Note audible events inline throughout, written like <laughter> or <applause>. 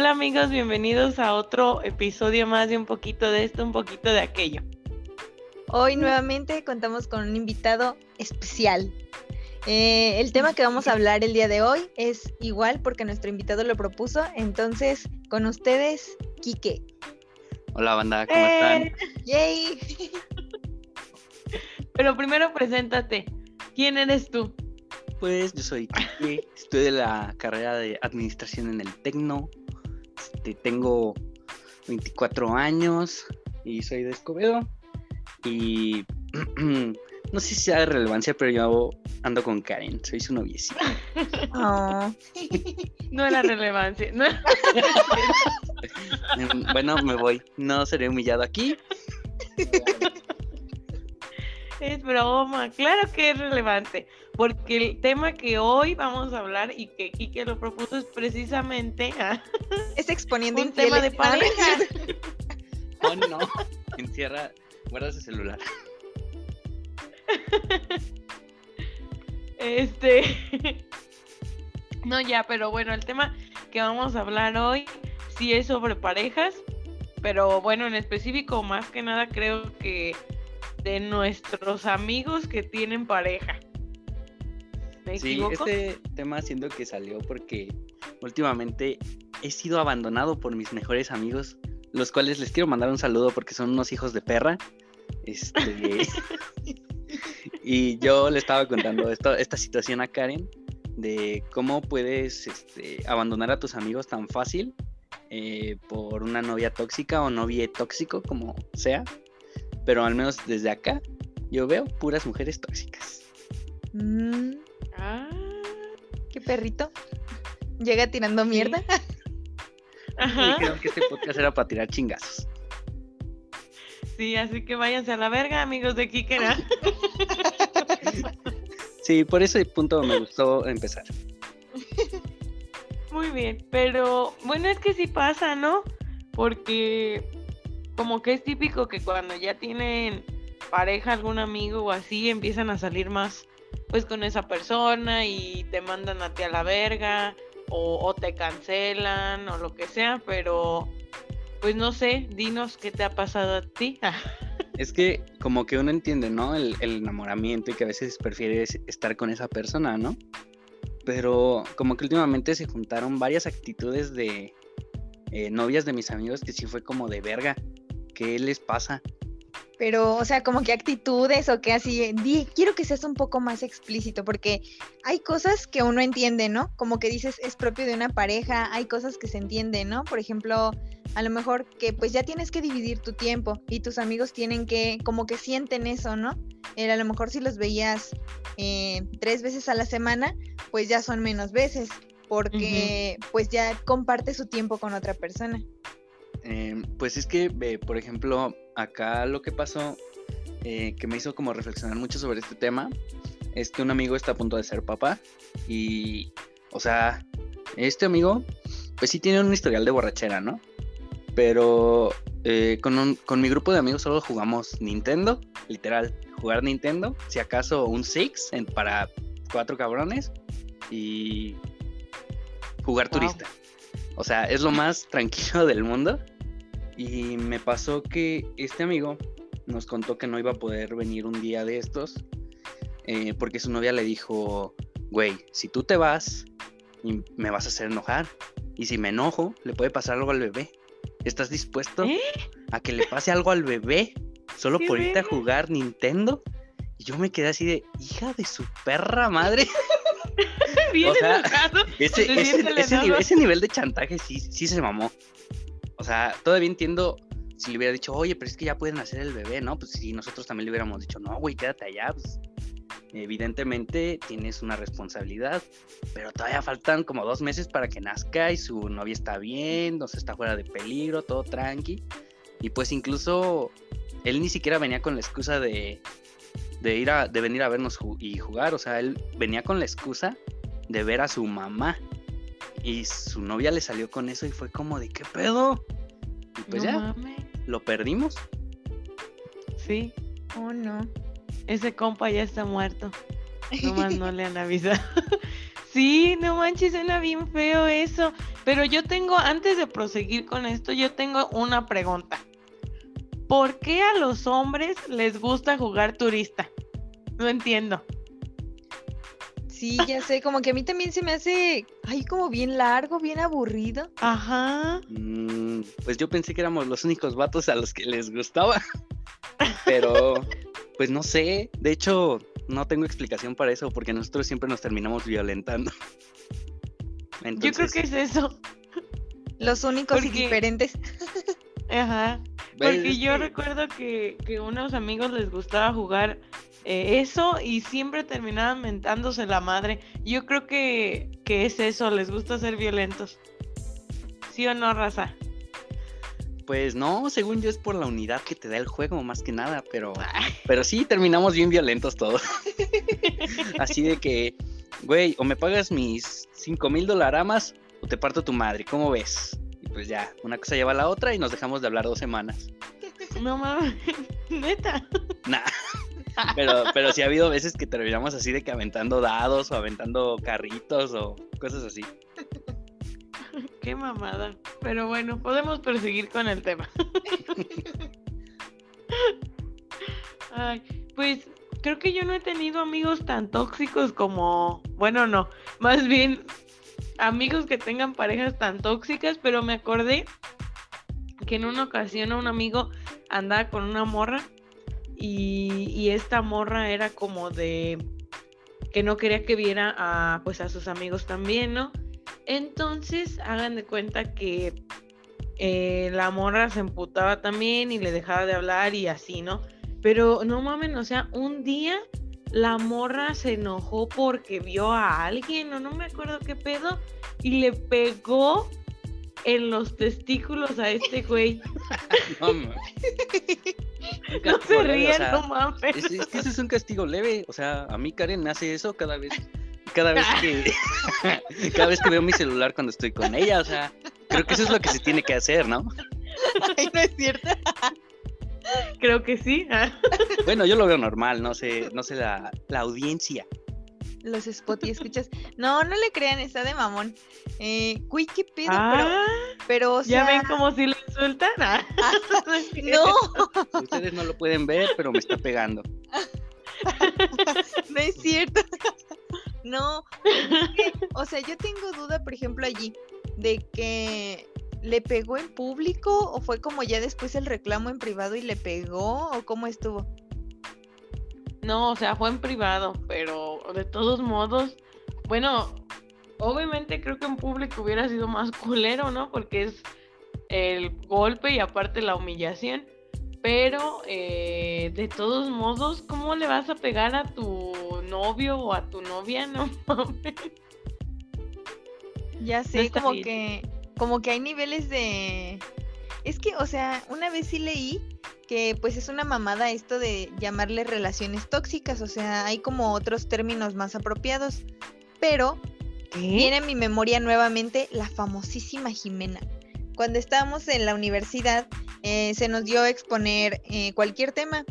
Hola amigos, bienvenidos a otro episodio más de un poquito de esto, un poquito de aquello. Hoy nuevamente contamos con un invitado especial. Eh, el tema que vamos a hablar el día de hoy es igual porque nuestro invitado lo propuso. Entonces, con ustedes, Quique. Hola banda, ¿cómo ¡Eh! están? ¡Yay! <laughs> Pero primero preséntate. ¿Quién eres tú? Pues yo soy Kike, estoy de la carrera de administración en el Tecno. Este, tengo 24 años y soy de Escobedo. Y <clears throat> no sé si sea de relevancia, pero yo ando con Karen, soy su noviecita. Oh, <laughs> No era relevancia. No era- <laughs> bueno, me voy. No seré humillado aquí. <laughs> Es broma, claro que es relevante, porque el tema que hoy vamos a hablar y que Kike lo propuso es precisamente ah, es exponiendo un tema de. Ah, pareja. cierto. <laughs> Oh no, encierra, guarda su celular. Este. <laughs> No, ya, pero bueno, el tema que vamos a hablar hoy sí es sobre parejas, pero bueno, en específico, más que nada, creo que de nuestros amigos que tienen pareja. ¿Me Sí, equivoco? este tema siento que salió porque últimamente he sido abandonado por mis mejores amigos, los cuales les quiero mandar un saludo porque son unos hijos de perra. Este y yo le estaba contando esto, esta situación a Karen de cómo puedes este, abandonar a tus amigos tan fácil eh, por una novia tóxica o novia tóxico, como sea. Pero al menos desde acá yo veo puras mujeres tóxicas. Mm, Ah, qué perrito. Llega tirando mierda. Me ajá. dijeron que este podcast era para tirar chingazos. Sí, así que váyanse a la verga, amigos de Kike. ¿no? <laughs> Sí, por ese punto me gustó empezar. Muy bien, pero bueno, es que sí pasa, ¿no? Porque como que es típico que cuando ya tienen pareja, algún amigo o así, empiezan a salir más pues con esa persona y te mandan a ti a la verga o, te cancelan o lo que sea, pero pues no sé, dinos qué te ha pasado a ti. <laughs> Es que como que uno entiende, ¿no? El, el enamoramiento y que a veces prefieres estar con esa persona, ¿no? Pero como que últimamente se juntaron varias actitudes de eh, novias de mis amigos que sí fue como de verga. ¿Qué les pasa? Pero, o sea, como que actitudes o que así, di, quiero que seas un poco más explícito, porque hay cosas que uno entiende, ¿no? Como que dices, es propio de una pareja, hay cosas que se entienden, ¿no? Por ejemplo, a lo mejor que pues ya tienes que dividir tu tiempo y tus amigos tienen que, como que sienten eso, ¿no? Eh, a lo mejor si los veías eh, tres veces a la semana, pues ya son menos veces, porque pues ya comparte su tiempo con otra persona. Eh, pues es que, ve, por ejemplo, acá lo que pasó, eh, que me hizo como reflexionar mucho sobre este tema, es que un amigo está a punto de ser papá y, o sea, este amigo, pues sí tiene un historial de borrachera, ¿no? Pero eh, con, un- con mi grupo de amigos solo jugamos Nintendo, literal, jugar Nintendo, si acaso un Six en- para cuatro cabrones y jugar Wow. turista. O sea, es lo más tranquilo del mundo. Y me pasó que este amigo nos contó que no iba a poder venir un día de estos eh, porque su novia le dijo, güey, si tú te vas, me vas a hacer enojar. Y si me enojo, le puede pasar algo al bebé. ¿Estás dispuesto ¿Eh? a que le pase algo al bebé solo ¡Qué por irte a jugar Nintendo? Y yo me quedé así de, hija de su perra madre. <laughs> Bien O sea. Ese, nivel, ese nivel de chantaje sí, sí se mamó. O sea, todavía entiendo si le hubiera dicho, oye, pero es que ya pueden hacer el bebé, ¿no? Pues si nosotros también le hubiéramos dicho, no, güey, quédate allá. Pues, evidentemente tienes una responsabilidad, pero todavía faltan como dos meses para que nazca y su novia está bien, no se está fuera de peligro, todo tranqui. Y pues incluso él ni siquiera venía con la excusa de, de ir a, de venir a vernos y jugar. O sea, él venía con la excusa de ver a su mamá. Y su novia le salió con eso y fue como de qué pedo. Y pues no ya, mames. lo perdimos. Sí, Oh, no. ese compa ya está muerto. Nomás no <laughs> le han avisado. <laughs> sí, no manches, suena bien feo eso. Pero yo tengo, antes de proseguir con esto, yo tengo una pregunta. ¿Por qué a los hombres les gusta jugar turista? No entiendo. Sí, ya sé, como que a mí también se me hace, ay, como bien largo, bien aburrido. Ajá. Mm, pues yo pensé que éramos los únicos vatos a los que les gustaba. <laughs> Pero, pues no sé. De hecho, no tengo explicación para eso porque nosotros siempre nos terminamos violentando. <laughs> Yo creo que es eso. Los únicos y Porque- diferentes. Ajá. Porque yo recuerdo que, que a unos amigos les gustaba jugar eh, eso y siempre terminaban mentándose la madre. Yo creo que, que es eso, les gusta ser violentos. ¿Sí o no, raza? Pues no, según yo es por la unidad que te da el juego más que nada, pero, pero sí terminamos bien violentos todos. <laughs> Así de que, güey, o me pagas mis 5 mil dolaramas o te parto tu madre, ¿cómo ves? Y pues ya, una cosa lleva a la otra y nos dejamos de hablar dos semanas. No mames, <laughs> neta. Nah. Pero, pero sí ha habido veces que terminamos así de que aventando dados o aventando carritos o cosas así. Qué mamada. Pero bueno, podemos proseguir con el tema. Ay, pues creo que yo no he tenido amigos tan tóxicos como, bueno, no, más bien amigos que tengan parejas tan tóxicas, pero me acordé que en una ocasión un amigo andaba con una morra y, esta morra era como de que no quería que viera a pues a sus amigos también, ¿no? Entonces, hagan de cuenta que eh, la morra se emputaba también y le dejaba de hablar y así, ¿no? Pero no mamen, o sea, un día la morra se enojó porque vio a alguien, o no me acuerdo qué pedo, y le pegó en los testículos a este güey. <laughs> No, <laughs> No se leve, o sea, no mames. Es, es que ese es un castigo leve. O sea, a mí Karen me hace eso cada vez, cada vez que, <laughs> <laughs> cada vez que veo mi celular cuando estoy con ella. O sea, creo que eso es lo que se tiene que hacer, ¿no? Ay, no es cierto. Creo que sí. Bueno, yo lo veo normal, no sé, no sé la, la audiencia. Los spot y escuchas. No, no le crean, está de mamón. Eh, uy, qué pedo, Ah, pero, pero, o ya ven como si le insultan. Ah. <laughs> No cierto. no, Ustedes no lo pueden ver, pero me está pegando. no es cierto. No, es que, o sea, yo tengo duda, por ejemplo, allí, de que le pegó en público o fue como ya después el reclamo en privado y le pegó o cómo estuvo. No, o sea, fue en privado, pero de todos modos, bueno, obviamente creo que en público hubiera sido más culero, ¿no? Porque es el golpe y aparte la humillación. Pero eh, de todos modos, ¿cómo le vas a pegar a tu novio o a tu novia? No <laughs> mames. Ya sé, como bien. que, como que hay niveles de. Es que, o sea, una vez sí leí que pues es una mamada esto de llamarle relaciones tóxicas, o sea, hay como otros términos más apropiados. Pero viene a mi memoria nuevamente la famosísima Jimena. Cuando estábamos en la universidad, eh, se nos dio a exponer eh, cualquier tema.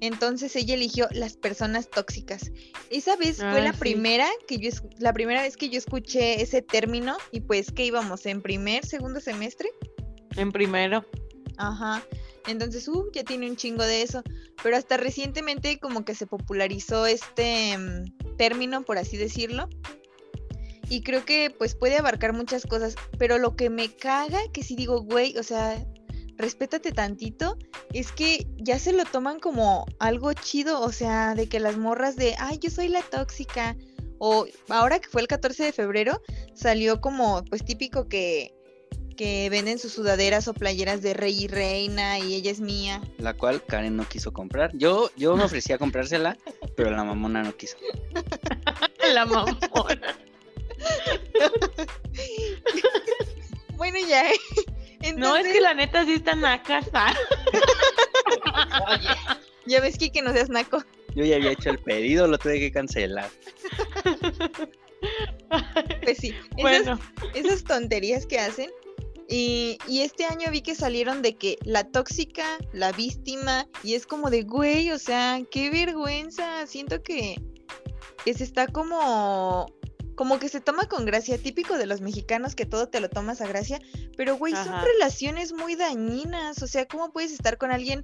Entonces ella eligió las personas tóxicas. Esa vez fue la sí. primera que yo la primera vez que yo escuché ese término y pues que íbamos en primer, segundo semestre. En primero. Ajá. Entonces, uh, ya tiene un chingo de eso. Pero hasta recientemente como que se popularizó este mm, término, por así decirlo. Y creo que pues puede abarcar muchas cosas. Pero lo que me caga, que si digo, güey, o sea, respétate tantito, es que ya se lo toman como algo chido. O sea, de que las morras de, ay, yo soy la tóxica. O ahora que fue el 14 de febrero, salió como pues típico que que venden sus sudaderas o playeras de rey y reina y ella es mía. La cual Karen no quiso comprar. Yo, yo me ofrecía a comprársela, pero la mamona no quiso. <laughs> La mamona. <laughs> Bueno, ya. ¿eh? Entonces, No, es que la neta sí están a casa. ya ves que, que no seas naco. Yo ya había hecho el pedido, lo tuve que cancelar. <laughs> Pues sí, esas, Bueno, esas tonterías que hacen. Y, y este año vi que salieron de que la tóxica, la víctima, y es como de, güey, o sea, qué vergüenza. Siento que, que se está como como que se toma con gracia, típico de los mexicanos que todo te lo tomas a gracia, pero güey, son relaciones muy dañinas, o sea, ¿cómo puedes estar con alguien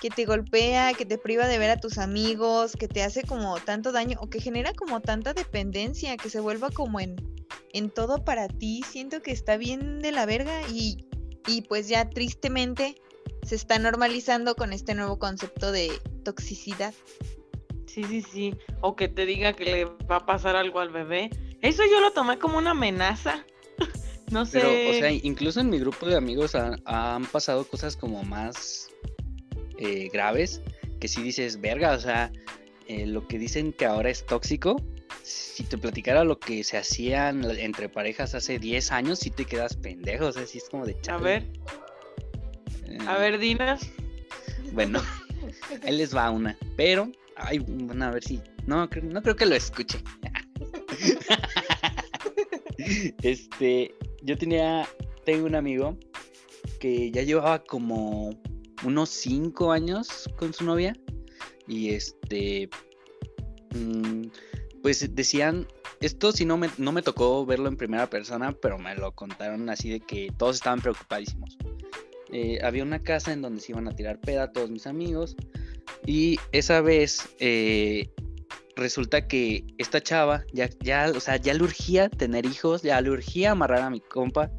que te golpea, que te priva de ver a tus amigos, que te hace como tanto daño o que genera como tanta dependencia, que se vuelva como en, en todo para ti? Siento que está bien de la verga y, y pues ya tristemente se está normalizando con este nuevo concepto de toxicidad. Sí, sí, sí. O que te diga que le va a pasar algo al bebé. Eso yo lo tomé como una amenaza. <laughs> no sé. Pero, o sea, incluso en mi grupo de amigos ha- han pasado cosas como más eh, graves, que si dices, verga, o sea, eh, lo que dicen que ahora es tóxico, si te platicara lo que se hacían entre parejas hace 10 años, si te quedas pendejo, o sea, si es como de a chale. ver, Eh, a ver, Dinas. Bueno, <laughs> ahí les va una, pero, ay, bueno, a ver si, no, no creo que lo escuche. <laughs> este, yo tenía, tengo un amigo que ya llevaba como unos 5 años con su novia y este, mm, pues decían, esto sí no me, no me tocó verlo en primera persona, pero me lo contaron así de que todos estaban preocupadísimos. Eh, había una casa en donde se iban a tirar peda todos mis amigos y esa vez eh, resulta que esta chava ya, ya, o sea, ya le urgía tener hijos, ya le urgía amarrar a mi compa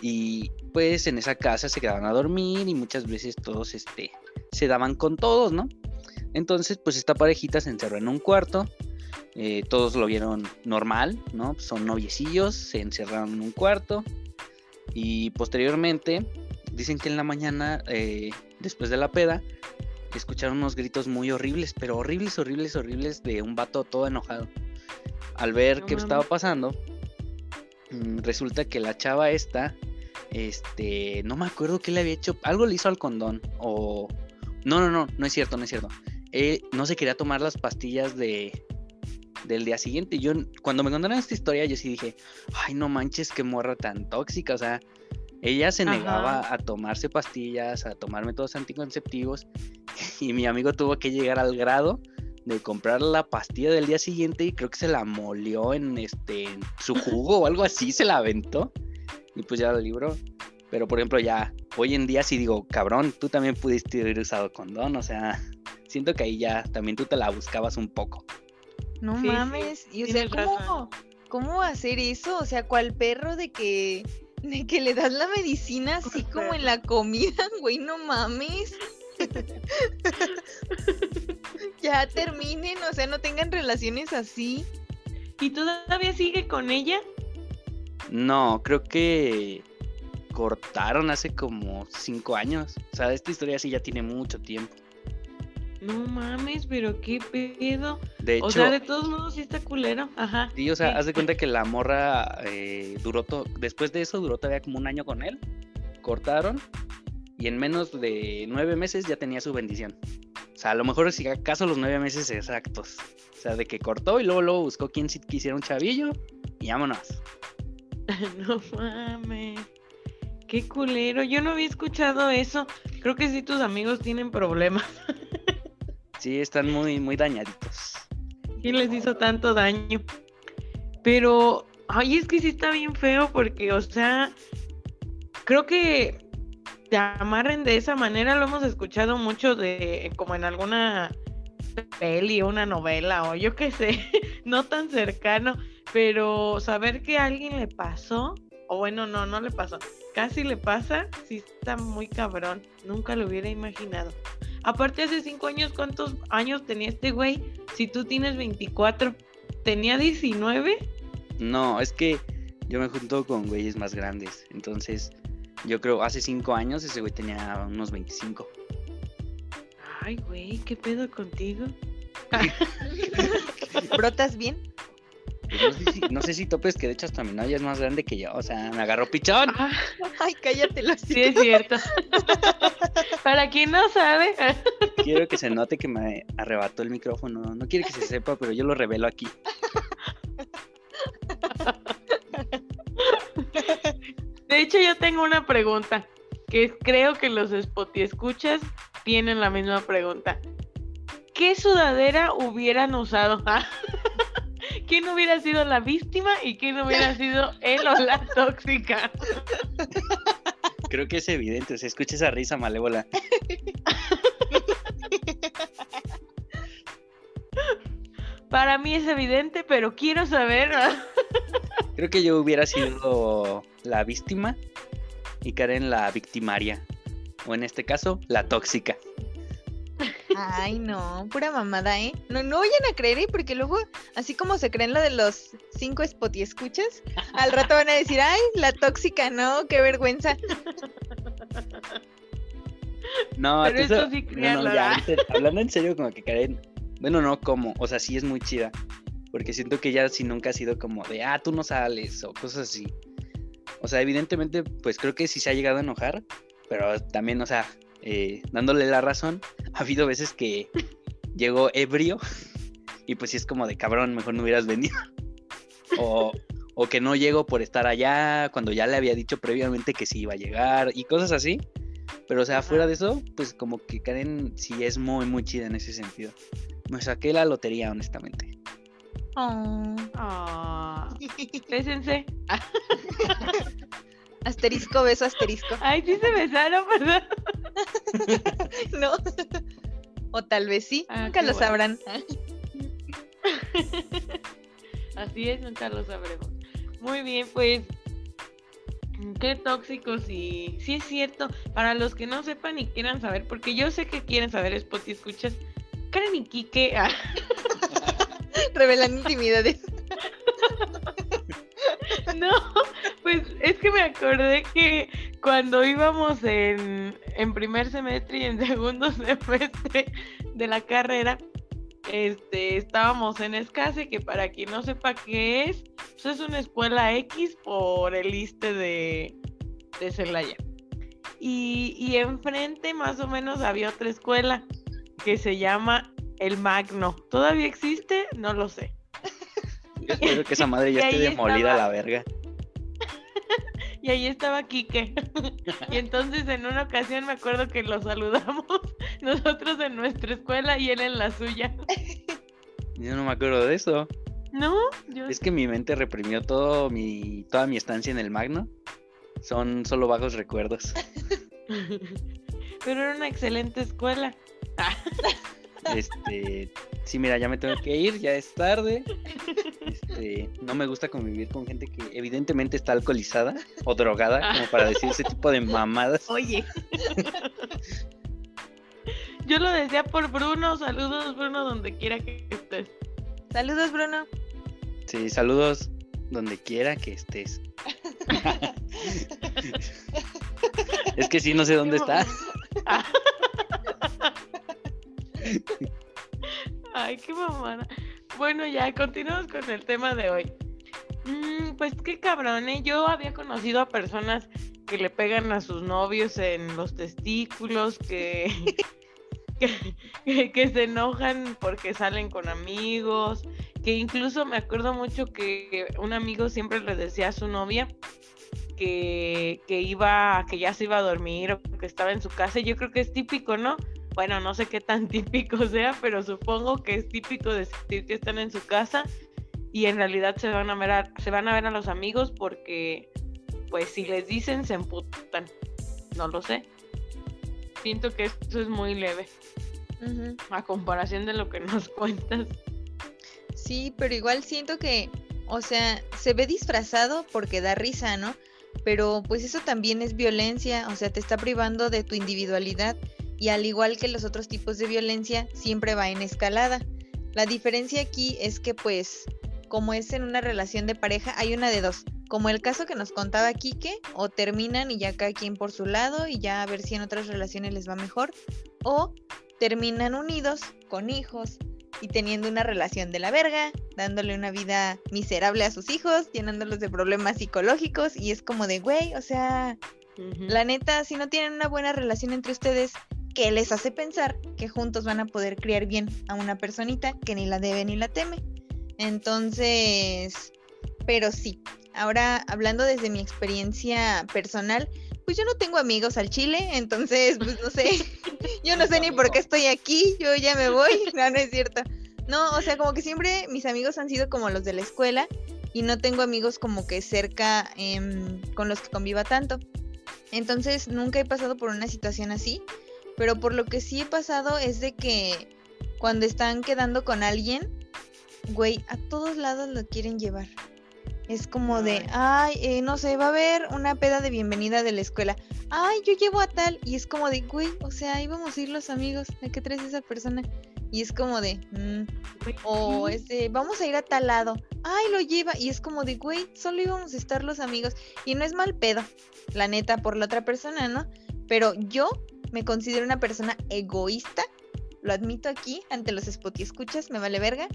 y pues en esa casa se quedaban a dormir y muchas veces todos este, se daban con todos, ¿no? Entonces pues esta parejita se encerró en un cuarto, eh, todos lo vieron normal, ¿no? Son noviecillos, se encerraron en un cuarto y posteriormente dicen que en la mañana, eh, después de la peda, escucharon unos gritos muy horribles, pero horribles, horribles, horribles de un vato todo enojado. Al ver No qué estaba pasando, mm, resulta que la chava esta, este, no me acuerdo qué le había hecho, algo le hizo al condón, o... No, no, no, no es cierto, no es cierto. No se quería tomar las pastillas de del día siguiente. Yo, cuando me contaron esta historia, yo sí dije, ay, no manches, qué morra tan tóxica, o sea, ella se Ajá. negaba a tomarse pastillas, a tomar métodos anticonceptivos <laughs> y mi amigo tuvo que llegar al grado de comprar la pastilla del día siguiente y creo que se la molió en este en su <laughs> jugo o algo así, se la aventó y pues ya la libró. Pero por ejemplo ya hoy en día sí digo, cabrón, tú también pudiste haber usado condón, o sea, <laughs> siento que ahí ya también tú te la buscabas un poco. No Sí, sí, mames. y o sea, ¿cómo. ¿cómo hacer eso? O sea, ¿cuál perro de que, de que le das la medicina así ¿Cuál como en la comida, <laughs> güey? No mames. <laughs> ya terminen, o sea, no tengan relaciones así. ¿Y todavía sigue con ella? No, creo que cortaron hace como cinco años. O sea, esta historia sí ya tiene mucho tiempo. No mames, pero qué pedo. De hecho, o sea, de todos modos sí está culero. Ajá. sí, o sea, sí. haz de cuenta que la morra eh, duró to- después de eso duró todavía como un año con él. Cortaron y en menos de nueve meses ya tenía su bendición. O sea, a lo mejor si acaso los nueve meses exactos. O sea, de que cortó y luego, luego buscó quien quisiera un chavillo y vámonos. <laughs> No mames. Qué culero. Yo no había escuchado eso. Creo que sí tus amigos tienen problemas. <laughs> Sí, están muy, muy dañaditos. ¿Quién les hizo tanto daño? Pero, ay, es que sí está bien feo porque, o sea, creo que te amarren de esa manera, lo hemos escuchado mucho de, como en alguna peli una novela o yo qué sé, <laughs> no tan cercano, pero saber que a alguien le pasó, o bueno, no, no le pasó, casi le pasa, sí está muy cabrón, nunca lo hubiera imaginado. Aparte, hace cinco años, ¿cuántos años tenía este güey? Si tú tienes 24, ¿tenía 19? No, es que yo me junto con güeyes más grandes. Entonces, yo creo hace cinco años ese güey tenía unos 25. Ay, güey, ¿qué pedo contigo? <laughs> <laughs> ¿Brotas bien? Pues no, sé si, no sé si topes que de hecho hasta mi novia es más grande que yo. O sea, me agarró pichón. Ah, <laughs> Ay, cállate los sí, es cierto. <laughs> Para quien no sabe, Quiero que se note que me arrebató el micrófono. No quiere que se sepa, pero yo lo revelo aquí. de hecho yo tengo una pregunta, que creo que los Spotify escuchas tienen la misma pregunta. ¿Qué sudadera hubieran usado? <laughs> ¿quién hubiera sido la víctima y quién hubiera sido él o la tóxica? Creo que es evidente, se escucha esa risa malévola. Para mí es evidente, pero quiero saber. Creo que yo hubiera sido la víctima y Karen la victimaria. O en este caso, la tóxica. Ay, no, pura mamada, ¿eh? No, no vayan a creer, ¿eh? Porque luego, así como se creen lo de los cinco spot y escuchas, al rato van a decir, ay, la tóxica, no, qué vergüenza. No, Pero eso- eso sí, no, no, ya, serio, hablando en serio, como que Karen, bueno, no como, o sea, sí es muy chida, porque siento que ella sí nunca ha sido como de, ah, tú no sales, o cosas así. O sea, evidentemente, pues creo que sí se ha llegado a enojar, pero también, o sea, eh, dándole la razón, ha habido veces que llego ebrio <laughs> y pues sí es como de cabrón, mejor no hubieras venido. <laughs> O, o que no llego por estar allá, cuando ya le había dicho previamente que sí iba a llegar y cosas así. Pero, o sea, fuera de eso, pues como que Karen sí es muy, muy chida en ese sentido. Me saqué la lotería, honestamente. Oh. Ah, <laughs> bésense. Asterisco, beso, asterisco. Ay, sí se besaron, ¿verdad? <laughs> No. O tal vez sí, Ah, nunca lo bueno. sabrán. <laughs> Así es, nunca lo sabremos. Muy bien, pues. Qué tóxicos y sí es cierto. Para los que no sepan y quieran saber, porque yo sé que quieren saber, Spot y escuchas. Karen y Kike, ah, <laughs> Revelan intimidades. <laughs> no, pues es que me acordé que cuando íbamos en, en primer semestre y en <laughs> segundo semestre de la carrera, este, estábamos en Escase, que para quien no sepa qué es, pues es una escuela X por el liste de, de Celaya. Y, y enfrente más o menos había otra escuela que se llama El Magno. ¿Todavía existe? No lo sé. <laughs> Yo espero que esa madre ya esté demolida a la verga. <laughs> Y ahí estaba Quique. <laughs> y entonces en una ocasión me acuerdo que lo saludamos nosotros en nuestra escuela y él en la suya. Yo no me acuerdo de eso. ¿No? Yo Es que mi mente reprimió todo mi, toda mi estancia en el Magno. Son solo vagos recuerdos. Pero era una excelente escuela. Este, sí, mira, ya me tengo que ir, ya es tarde. Este, no me gusta convivir con gente que evidentemente está alcoholizada o drogada, como para decir ese tipo de mamadas. Oye. Yo lo decía por Bruno. Saludos, Bruno, donde quiera que estés. Saludos, Bruno. Sí, saludos donde quiera que estés. <laughs> es que sí, no sé dónde está. Ay, qué mamada. Bueno, ya continuamos con el tema de hoy. Mm, pues qué cabrón, ¿eh? Yo había conocido a personas que le pegan a sus novios en los testículos, que, <laughs> que, que- que se enojan porque salen con amigos, que incluso me acuerdo mucho que un amigo siempre le decía a su novia que, que iba, que ya se iba a dormir o que estaba en su casa. Yo creo que es típico, ¿no? Bueno, no sé qué tan <laughs> típico sea, pero supongo que es típico decir que están en su casa y en realidad se van a ver a, se van a ver a los amigos porque pues si les dicen se emputan. No lo sé. Siento que eso es muy leve Ujú. a comparación de lo que nos <laughs> cuentas. Sí, pero igual siento que, o sea, se ve disfrazado porque da risa, ¿no? Pero pues eso también es violencia, o sea, te está privando de tu individualidad y al igual que los otros tipos de violencia, siempre va en escalada. La diferencia aquí es que pues, como es en una relación de pareja, hay una de dos. Como el caso que nos contaba Quique, o terminan y ya cada quien por su lado y ya a ver si en otras relaciones les va mejor, o terminan unidos con hijos, y teniendo una relación de la verga, dándole una vida miserable a sus hijos, llenándolos de problemas psicológicos y es como de, güey, o sea, la neta, si no tienen una buena relación entre ustedes, ¿qué les hace pensar que juntos van a poder criar bien a una personita que ni la debe ni la teme? Entonces, pero sí, ahora hablando desde mi experiencia personal, pues yo no tengo amigos al chile, entonces, pues no sé, <laughs> yo no sé ni por qué estoy aquí, yo ya me voy, <laughs> no, no es cierto. No, o sea, como que siempre mis amigos han sido como los de la escuela y no tengo amigos como que cerca em, con los que conviva tanto. Entonces nunca he pasado por una situación así, pero por lo que sí he pasado es de que cuando están quedando con alguien, güey, a todos lados lo quieren llevar. Es como de, ay, eh, no sé, va a haber una peda de bienvenida de la escuela. Ay, yo llevo a tal. Y es como de, güey, o sea, íbamos a ir los amigos. ¿A qué traes esa persona? Y es como de, mm, o este, vamos a ir a tal lado. Ay, lo lleva. Y es como de, güey, solo íbamos a estar los amigos. Y no es mal pedo, la neta, por la otra persona, ¿no? Pero yo me considero una persona egoísta. Lo admito aquí, ante los spot y escuchas, me vale verga.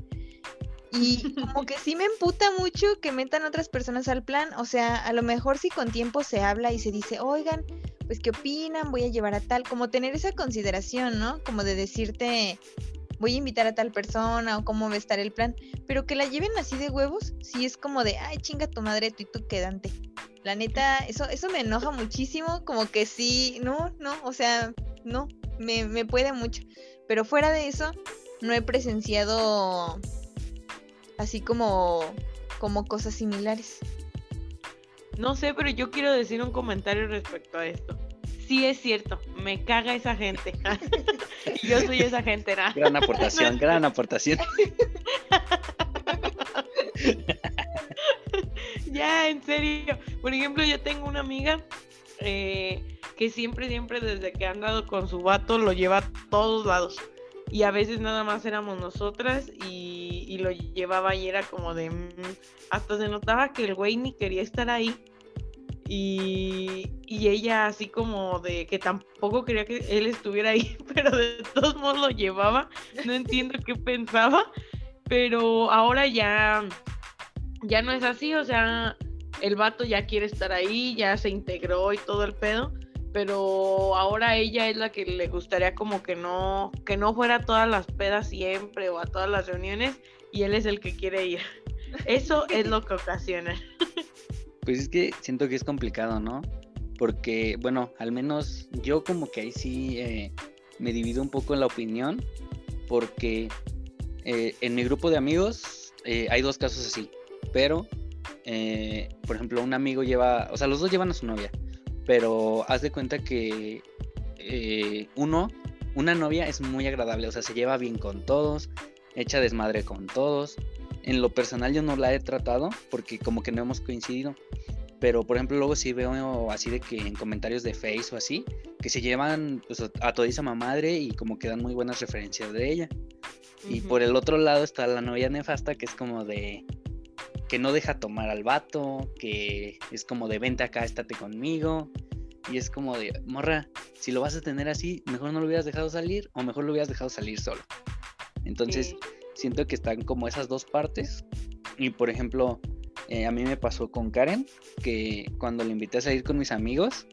Y <laughs> como que sí me emputa mucho que metan otras personas al plan. O sea, a lo mejor si con tiempo se habla y se dice, oigan, pues qué opinan, voy a llevar a tal, como tener esa consideración, ¿no? Como de decirte, voy a invitar a tal persona o cómo va a estar el plan, pero que la lleven así de huevos, sí es como de, ay, chinga tu madre, tú y tu quedante. La neta, eso, eso me enoja muchísimo, como que sí, no, no, o sea, no, me, me puede mucho. Pero fuera de eso, no he presenciado así como, como cosas similares. No sé, pero yo quiero decir un comentario respecto a esto sí es cierto, me caga esa gente. <laughs> Yo soy esa gente, ¿no? Gran aportación, <laughs> gran aportación. <laughs> ya, en serio. Por ejemplo, yo tengo una amiga eh, que siempre, siempre desde que ha andado con su vato lo lleva a todos lados. Y a veces nada más éramos nosotras y, y lo llevaba y era como de... Mm, hasta se notaba que el güey ni quería estar ahí y, ella así como de que tampoco quería que él estuviera ahí, <laughs> pero de todos modos lo llevaba. No entiendo qué pensaba, pero ahora ya, ya no es así, o sea, el vato ya quiere estar ahí, ya se integró y todo el pedo, pero ahora ella es la que le gustaría como que no, que no fuera a todas las pedas siempre o a todas las reuniones y él es el que quiere ir. <laughs> Eso es <laughs> lo que ocasiona. Pues es que siento que es complicado, ¿no? Porque, bueno, al menos yo como que ahí sí eh, me divido un poco en la opinión, porque eh, en mi grupo de amigos eh, hay dos casos así, pero, por ejemplo, un amigo lleva, o sea, los dos llevan a su novia, pero haz de cuenta que uno, una novia es muy agradable, o sea, se lleva bien con todos, echa desmadre con todos, en lo personal yo no la he tratado porque como que no hemos coincidido. Pero por ejemplo luego sí veo así de que en comentarios de Face o así, que se llevan pues, a todísima madre y como que dan muy buenas referencias de ella. Y por el otro lado está la novia nefasta que es como de que no deja tomar al vato, que es como de vente acá, estate conmigo. Y es como de, morra, si lo vas a tener así, mejor no lo hubieras dejado salir o mejor lo hubieras dejado salir solo. Entonces, siento que están como esas dos partes. Y por ejemplo, eh, a mí me pasó con Karen, que cuando le invité a salir con mis amigos,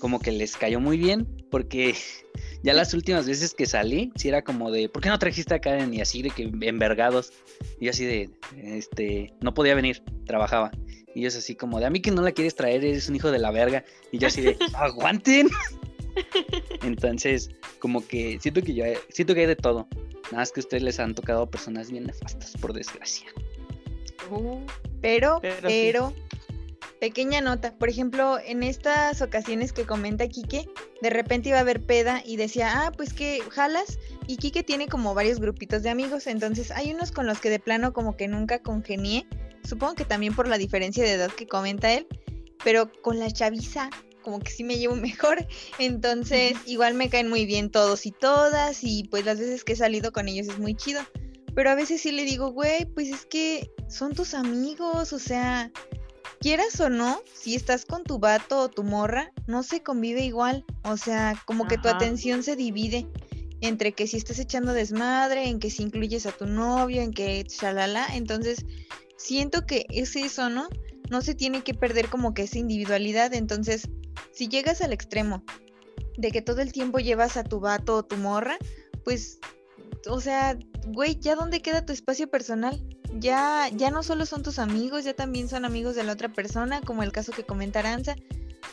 como que les cayó muy bien, porque <laughs> ya las últimas veces que salí, sí era como de, ¿por qué no trajiste a Karen? Y así de que envergados. Y así de, este, no podía venir, trabajaba. Y ellos así como de, a mí que no la quieres traer, eres un hijo de la verga. Y yo así de, <laughs> aguanten. <laughs> Entonces, como que siento que yo, siento que hay de todo. Nada más que a ustedes les han tocado personas bien nefastas, por desgracia. Uh, pero, pero, pequeña nota. Por ejemplo, en estas ocasiones que comenta Quique, de repente iba a haber peda y decía, ah, pues que jalas. Y Quique tiene como varios grupitos de amigos. Entonces hay unos con los que de plano como que nunca congenié. Supongo que también por la diferencia de edad que comenta él. Pero con la chaviza como que sí me llevo <laughs> mejor. Entonces, igual me caen muy bien todos y todas. Y pues las veces que he salido con ellos es muy chido. Pero a veces sí le digo, güey, pues es que son tus amigos. O sea, quieras o no, si estás con tu vato o tu morra, no se convive igual. O sea, como que tu atención se divide entre que si estás echando desmadre, en que si incluyes a tu novio, en que chalala. Entonces, siento que es eso, ¿no? No se tiene que perder como que esa individualidad. Entonces, si llegas al extremo de que todo el tiempo llevas a tu vato o tu morra, pues, o sea, güey, ¿ya dónde queda tu espacio personal? Ya, ya no solo son tus amigos, ya también son amigos de la otra persona, como el caso que comenta Aranza.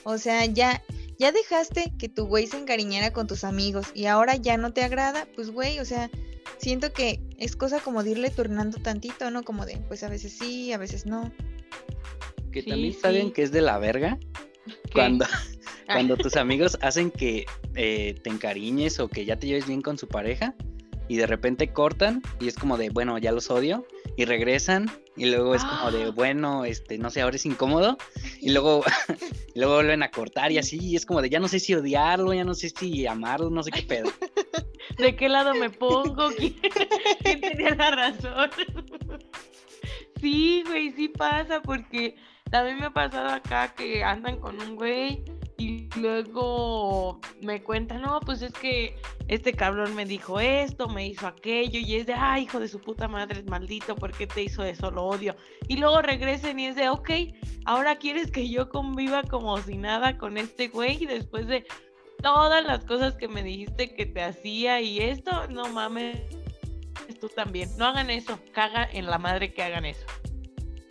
O sea, ya, ya dejaste que tu güey se encariñara con tus amigos y ahora ya no te agrada, pues güey, o sea, siento que es cosa como de irle turnando tantito, ¿no? Como de, pues a veces sí, a veces no. Que Sí, también saben sí. que es de la verga. Cuando, <laughs> <laughs> cuando tus amigos hacen que eh, te encariñes o que ya te lleves bien con su pareja y de repente cortan y es como de, bueno, ya los odio y regresan y luego es como de, <gasps> bueno, este, no sé, ahora es incómodo y luego, <laughs> y luego vuelven a cortar y así y es como de, ya no sé si odiarlo, ya no sé si amarlo, no sé qué pedo. ¿De qué lado me pongo? ¿Quién, quién tenía la razón? Sí, güey, sí pasa porque también me ha pasado acá que andan con un güey y luego me cuentan, no, pues es que este cabrón me dijo esto, me hizo aquello y es de, ay, hijo de su puta madre, es maldito, ¿por qué te hizo eso? Lo odio. Y luego regresen y es de, ok, ahora quieres que yo conviva como si nada con este güey después de todas las cosas que me dijiste que te hacía y esto, no mames, tú también. No hagan eso, caga en la madre que hagan eso.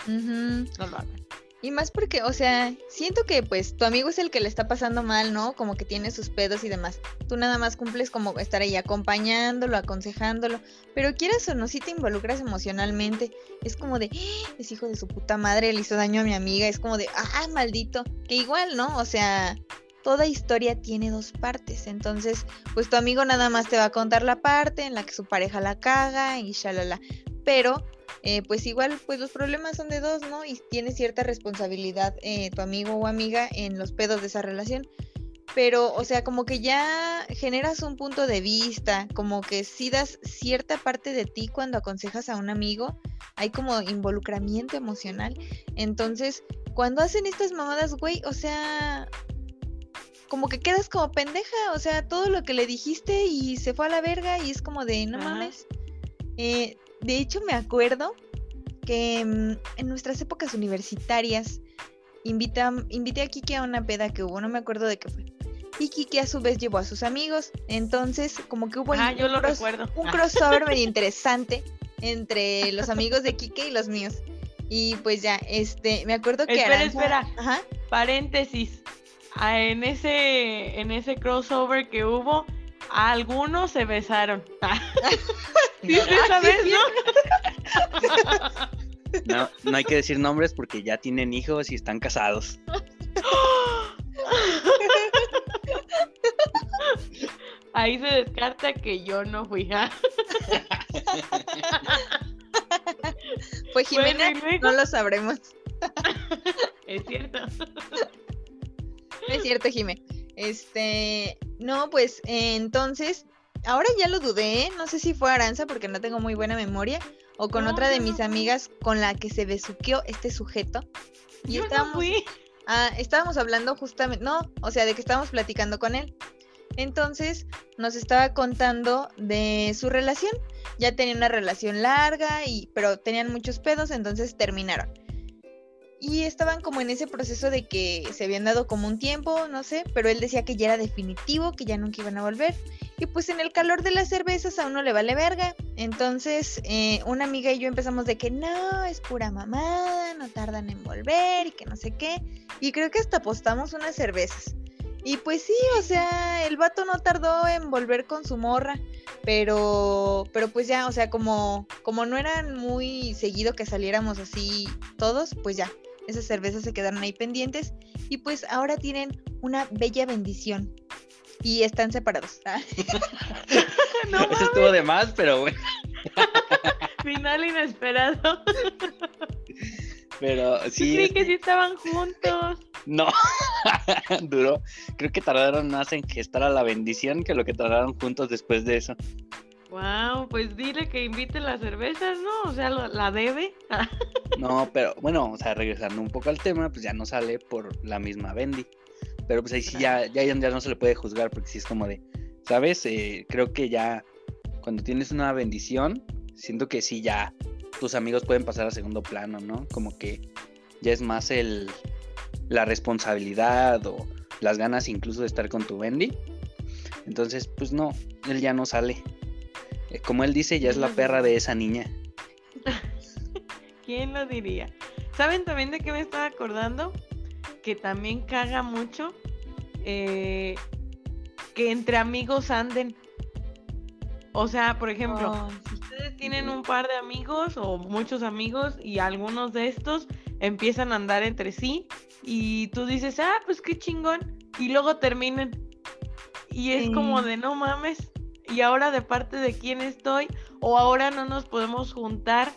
Ujú. No lo hagan. Y más porque, o sea, siento que pues tu amigo es el que le está pasando mal, ¿no? Como que tiene sus pedos y demás. Tú nada más cumples como estar ahí acompañándolo, aconsejándolo, pero quieras o no, si te involucras emocionalmente. Es como de, "Ah, es hijo de su puta madre, le hizo daño a mi amiga. Es como de, ah, maldito. Que igual, ¿no? O sea, toda historia tiene dos partes. Entonces, pues tu amigo nada más te va a contar la parte en la que su pareja la caga y shalala. Pero eh, pues igual, pues los problemas son de dos, ¿no? Y tiene cierta responsabilidad eh, tu amigo o amiga en los pedos de esa relación. Pero, o sea, como que ya generas un punto de vista, como que si das cierta parte de ti cuando aconsejas a un amigo, hay como involucramiento emocional. Entonces, cuando hacen estas mamadas, güey, o sea, como que quedas como pendeja, o sea, todo lo que le dijiste y se fue a la verga y es como de, no Ajá. mames. Eh, de hecho, me acuerdo que mm, en nuestras épocas universitarias invitan, invité a Kike a una peda que hubo, no me acuerdo de qué fue. Y Kike a su vez llevó a sus amigos. Entonces, como que hubo Ah, yo un lo cross- recuerdo. un Ah. crossover medio <laughs> interesante entre los amigos de Kike y los míos. Y pues ya, este, me acuerdo que Espera, Aranza- espera. Ajá. Paréntesis. Ah, En ese, en ese crossover que hubo, algunos se besaron. <laughs> Sí, sí, esa vez, ¿no? No, no hay que decir nombres porque ya tienen hijos y están casados. <gasps> Ahí se descarta que yo no fui. ¿ah? <laughs> Pues Jimena, Bueno, no lo sabremos. <laughs> Es cierto. Es cierto, Jime. Este, no, pues eh, entonces, ahora ya lo dudé, ¿eh? no sé si fue Aranza porque no tengo muy buena memoria, o con No, otra de no mis amigas con la que se besuqueó este sujeto. Y Yo estábamos, fui. ah, estábamos hablando justamente, no, o sea, de que estábamos platicando con él. Entonces nos estaba contando de su relación. Ya tenía una relación larga, y, pero tenían muchos pedos, entonces terminaron. Y estaban como en ese proceso de que se habían dado como un tiempo, no sé, pero él decía que ya era definitivo, que ya nunca iban a volver. Y pues en el calor de las cervezas a uno le vale verga. Entonces eh, una amiga y yo empezamos de que no, es pura mamada, no tardan en volver y que no sé qué. Y creo que hasta apostamos unas cervezas. Y pues sí, o sea, el vato no tardó en volver con su morra, pero, pero pues ya, o sea, como, como no eran muy seguido que saliéramos así todos, pues ya, esas cervezas se quedaron ahí pendientes y pues ahora tienen una bella bendición y están separados. Ah, <laughs> No Eso mames, estuvo de más, pero bueno. final inesperado. Pero Yo sí, creí que sí estaban juntos. no. <laughs> Duró. Creo que tardaron más en gestar a la bendición que lo que tardaron juntos después de eso. Wow, pues dile que invite las cervezas, ¿no? O sea, la debe. <laughs> No, pero bueno, o sea, regresando un poco al tema, pues ya no sale por la misma Bendy. Pero pues ahí sí ya, ya, ya no se le puede juzgar porque sí es como de, ¿sabes? Eh, creo que ya cuando tienes una bendición, siento que sí ya tus amigos pueden pasar a segundo plano, ¿no? Como que ya es más el la responsabilidad o las ganas incluso de estar con tu Bendy. Entonces, pues no, él ya no sale. Eh, Como él dice, ya es la perra de esa niña. <laughs> ¿Quién lo diría? ¿Saben también de qué me estaba acordando? Que también caga mucho eh, que entre amigos anden. O sea, por ejemplo, Oh, sí. ustedes tienen un par de amigos o muchos amigos y algunos de estos empiezan a andar entre sí y tú dices, ah, pues qué chingón, y luego terminan. Y es como de no mames, y ahora de parte de quién estoy, o ahora no nos podemos juntar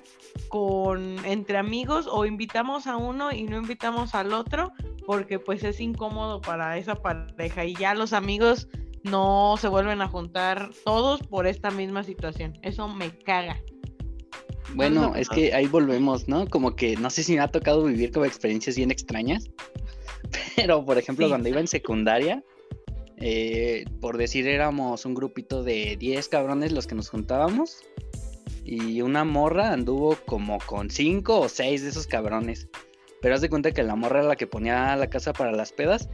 con entre amigos o invitamos a uno y no invitamos al otro porque pues es incómodo para esa pareja y ya los amigos no se vuelven a juntar todos por esta misma situación. Eso me caga. Bueno, es que ahí volvemos, ¿no? Como que no sé si me ha tocado vivir como experiencias bien extrañas, <laughs> pero por ejemplo, Sí. cuando iba en secundaria, eh, por decir, éramos un grupito de 10 cabrones los que nos juntábamos y una morra anduvo como con 5 o 6 de esos cabrones. Pero haz de cuenta que la morra era la que ponía la casa para las pedas,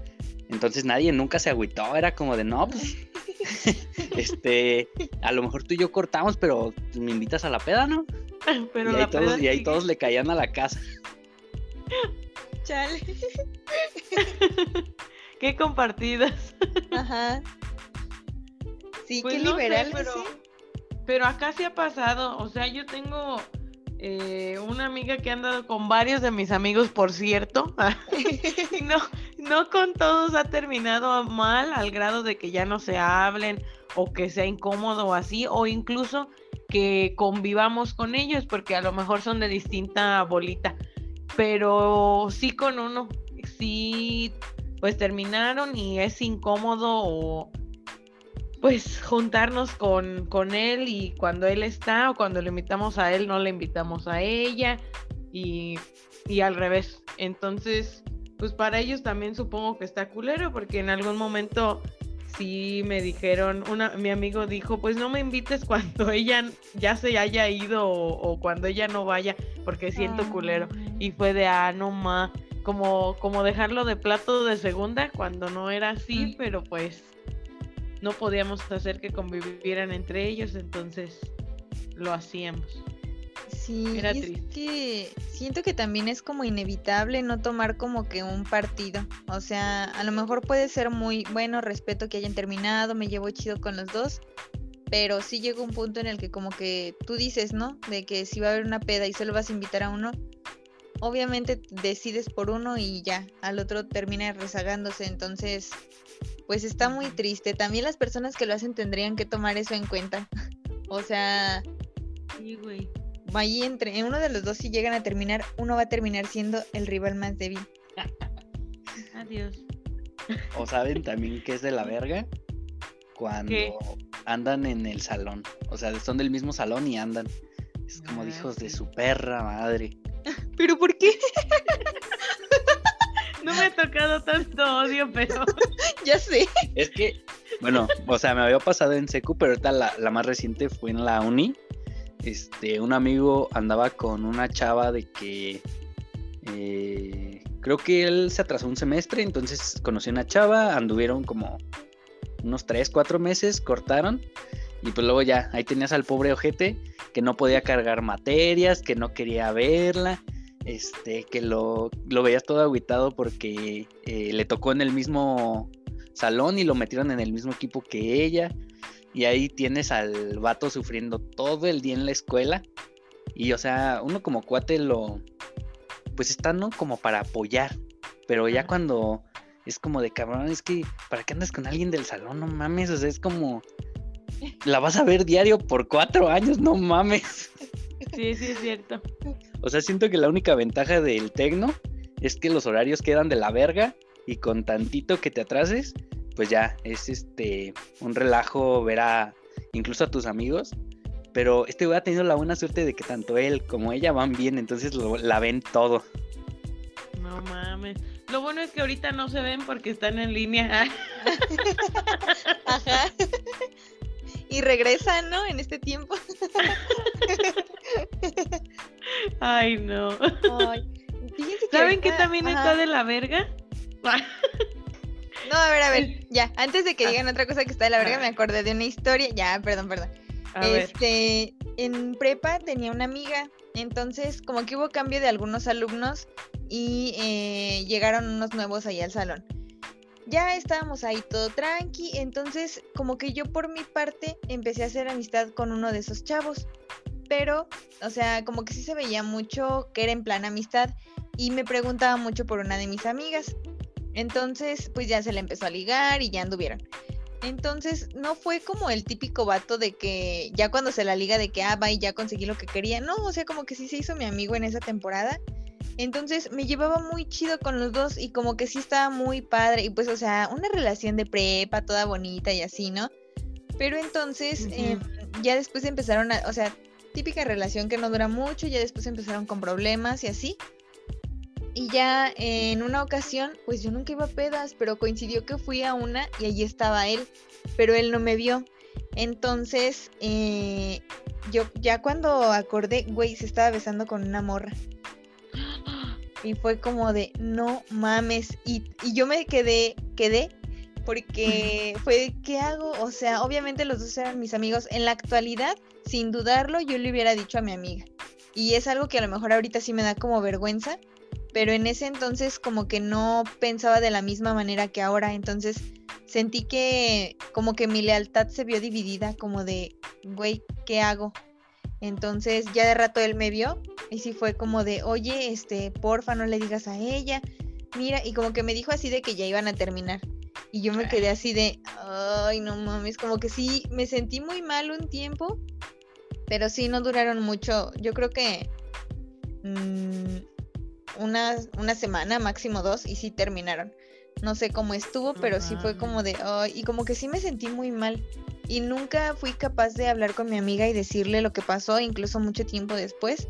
entonces nadie nunca se agüitó, era como de no, pues. <laughs> este, a lo mejor tú y yo cortamos, pero me invitas a la peda, ¿no? Pero y ahí, la todos, y ahí todos le caían a la casa. Chale. <laughs> Qué compartidas. Ajá. Sí, Pues qué no sé, liberal. pero, sí. pero acá sí ha pasado. O sea, yo tengo eh, una amiga que ha andado con varios de mis amigos, por cierto. <laughs> no, no con todos ha terminado mal al grado de que ya no se hablen o que sea incómodo o así, o incluso que convivamos con ellos, porque a lo mejor son de distinta bolita. Pero sí con uno, sí, pues terminaron y es incómodo o pues juntarnos con, con él y cuando él está o cuando le invitamos a él no le invitamos a ella y, y al revés. Entonces, pues para ellos también supongo que está culero porque en algún momento sí me dijeron, una, mi amigo dijo, pues no me invites <laughs> cuando ella ya se haya ido o, o cuando ella no vaya porque siento culero. Y fue de, ah, no ma, como, como dejarlo de plato de segunda cuando no era así, pero pues no podíamos hacer que convivieran entre ellos, entonces lo hacíamos. Sí, Era es triste. que siento que también es como inevitable no tomar como que un partido. O sea, a lo mejor puede ser muy bueno, respeto que hayan terminado, me llevo chido con los dos, pero sí llega un punto en el que como que tú dices, ¿no? De que si va a haber una peda y solo vas a invitar a uno, obviamente decides por uno y ya, al otro termina rezagándose, entonces pues está muy triste. También las personas que lo hacen tendrían que tomar eso en cuenta. <laughs> O sea, Sí, güey. ahí entre en uno de los dos si llegan a terminar, uno va a terminar siendo el rival más débil. <laughs> Adiós. O saben también que es de la verga cuando ¿Qué? andan en el salón. O sea, son del mismo salón y andan. Es como Ah, de hijos de su perra madre. ¿Pero por qué? <laughs> No me ha tocado tanto odio, pero <laughs> ya sé. Es que, bueno, o sea, me había pasado en secu, pero ahorita la, la más reciente fue en la uni. Este, un amigo andaba con una chava de que eh, creo que él se atrasó un semestre, entonces conoció una chava, anduvieron como unos 3, 4 meses, cortaron y pues luego ya, ahí tenías al pobre ojete que no podía cargar materias, que no quería verla, este, que lo, lo veías todo aguitado porque eh, le tocó en el mismo salón y lo metieron en el mismo equipo que ella. Y ahí tienes al vato sufriendo todo el día en la escuela. Y o sea, uno como cuate lo... Pues está, ¿no? Como para apoyar. Pero ya cuando es como de cabrón, es que ¿para qué andas con alguien del salón? No mames, o sea, es como... La vas a ver diario por cuatro años, no mames. sí, sí es cierto. O sea, siento que la única ventaja del tecno es que los horarios quedan de la verga y con tantito que te atrases, pues ya es este un relajo ver a incluso a tus amigos. Pero este güey ha tenido la buena suerte de que tanto él como ella van bien, entonces lo- la ven todo. No mames. Lo bueno es que ahorita no se ven porque están en línea. <laughs> Ajá. Y regresan, ¿no? En este tiempo. <laughs> Ay, no. Ay, fíjense que ¿Saben qué también ajá. está de la verga? No, a ver, a ver, <laughs> ya. Antes de que Ah. digan otra cosa que está de la verga, Ah. me acordé de una historia. Ya, perdón, perdón. A ver. este, en prepa tenía una amiga, entonces como que hubo cambio de algunos alumnos y eh, llegaron unos nuevos ahí al salón. Ya estábamos ahí todo tranqui, entonces como que yo por mi parte empecé a hacer amistad con uno de esos chavos, pero, o sea, como que sí se veía mucho que era en plan amistad y me preguntaba mucho por una de mis amigas. Entonces, pues ya se le empezó a ligar y ya anduvieron. Entonces, no fue como el típico vato de que ya cuando se la liga de que, ah, va y ya conseguí lo que quería. No, o sea, como que sí se hizo mi amigo en esa temporada. Entonces me llevaba muy chido con los dos y como que sí estaba muy padre. Y pues, o sea, una relación de prepa toda bonita y así, ¿no? Pero entonces em, ya después empezaron a, o sea, típica relación que no dura mucho, ya después empezaron con problemas y así. Y ya en una ocasión, pues yo nunca iba a pedas, pero coincidió que fui a una y allí estaba él, pero él no me vio. Entonces, eh, yo ya cuando acordé, güey, se estaba besando con una morra. Y fue como de, no mames. Y, y yo me quedé, quedé, porque fue, ¿qué hago? O sea, obviamente los dos eran mis amigos. En la actualidad, sin dudarlo, yo le hubiera dicho a mi amiga. Y es algo que a lo mejor ahorita sí me da como vergüenza, pero en ese entonces como que no pensaba de la misma manera que ahora. Entonces sentí que como que mi lealtad se vio dividida, como de, güey, ¿qué hago? Entonces ya de rato él me vio y sí fue como de, oye, este, porfa, no le digas a ella. Mira, y como que me dijo así de que ya iban a terminar. Y yo me quedé así de, ay, no mames, como que sí, me sentí muy mal un tiempo, pero sí, no duraron mucho. Yo creo que mm, una, una semana, máximo dos, y sí terminaron. No sé cómo estuvo, pero sí fue como de, ay, y como que sí me sentí muy mal y nunca fui capaz de hablar con mi amiga y decirle lo que pasó, incluso mucho tiempo después.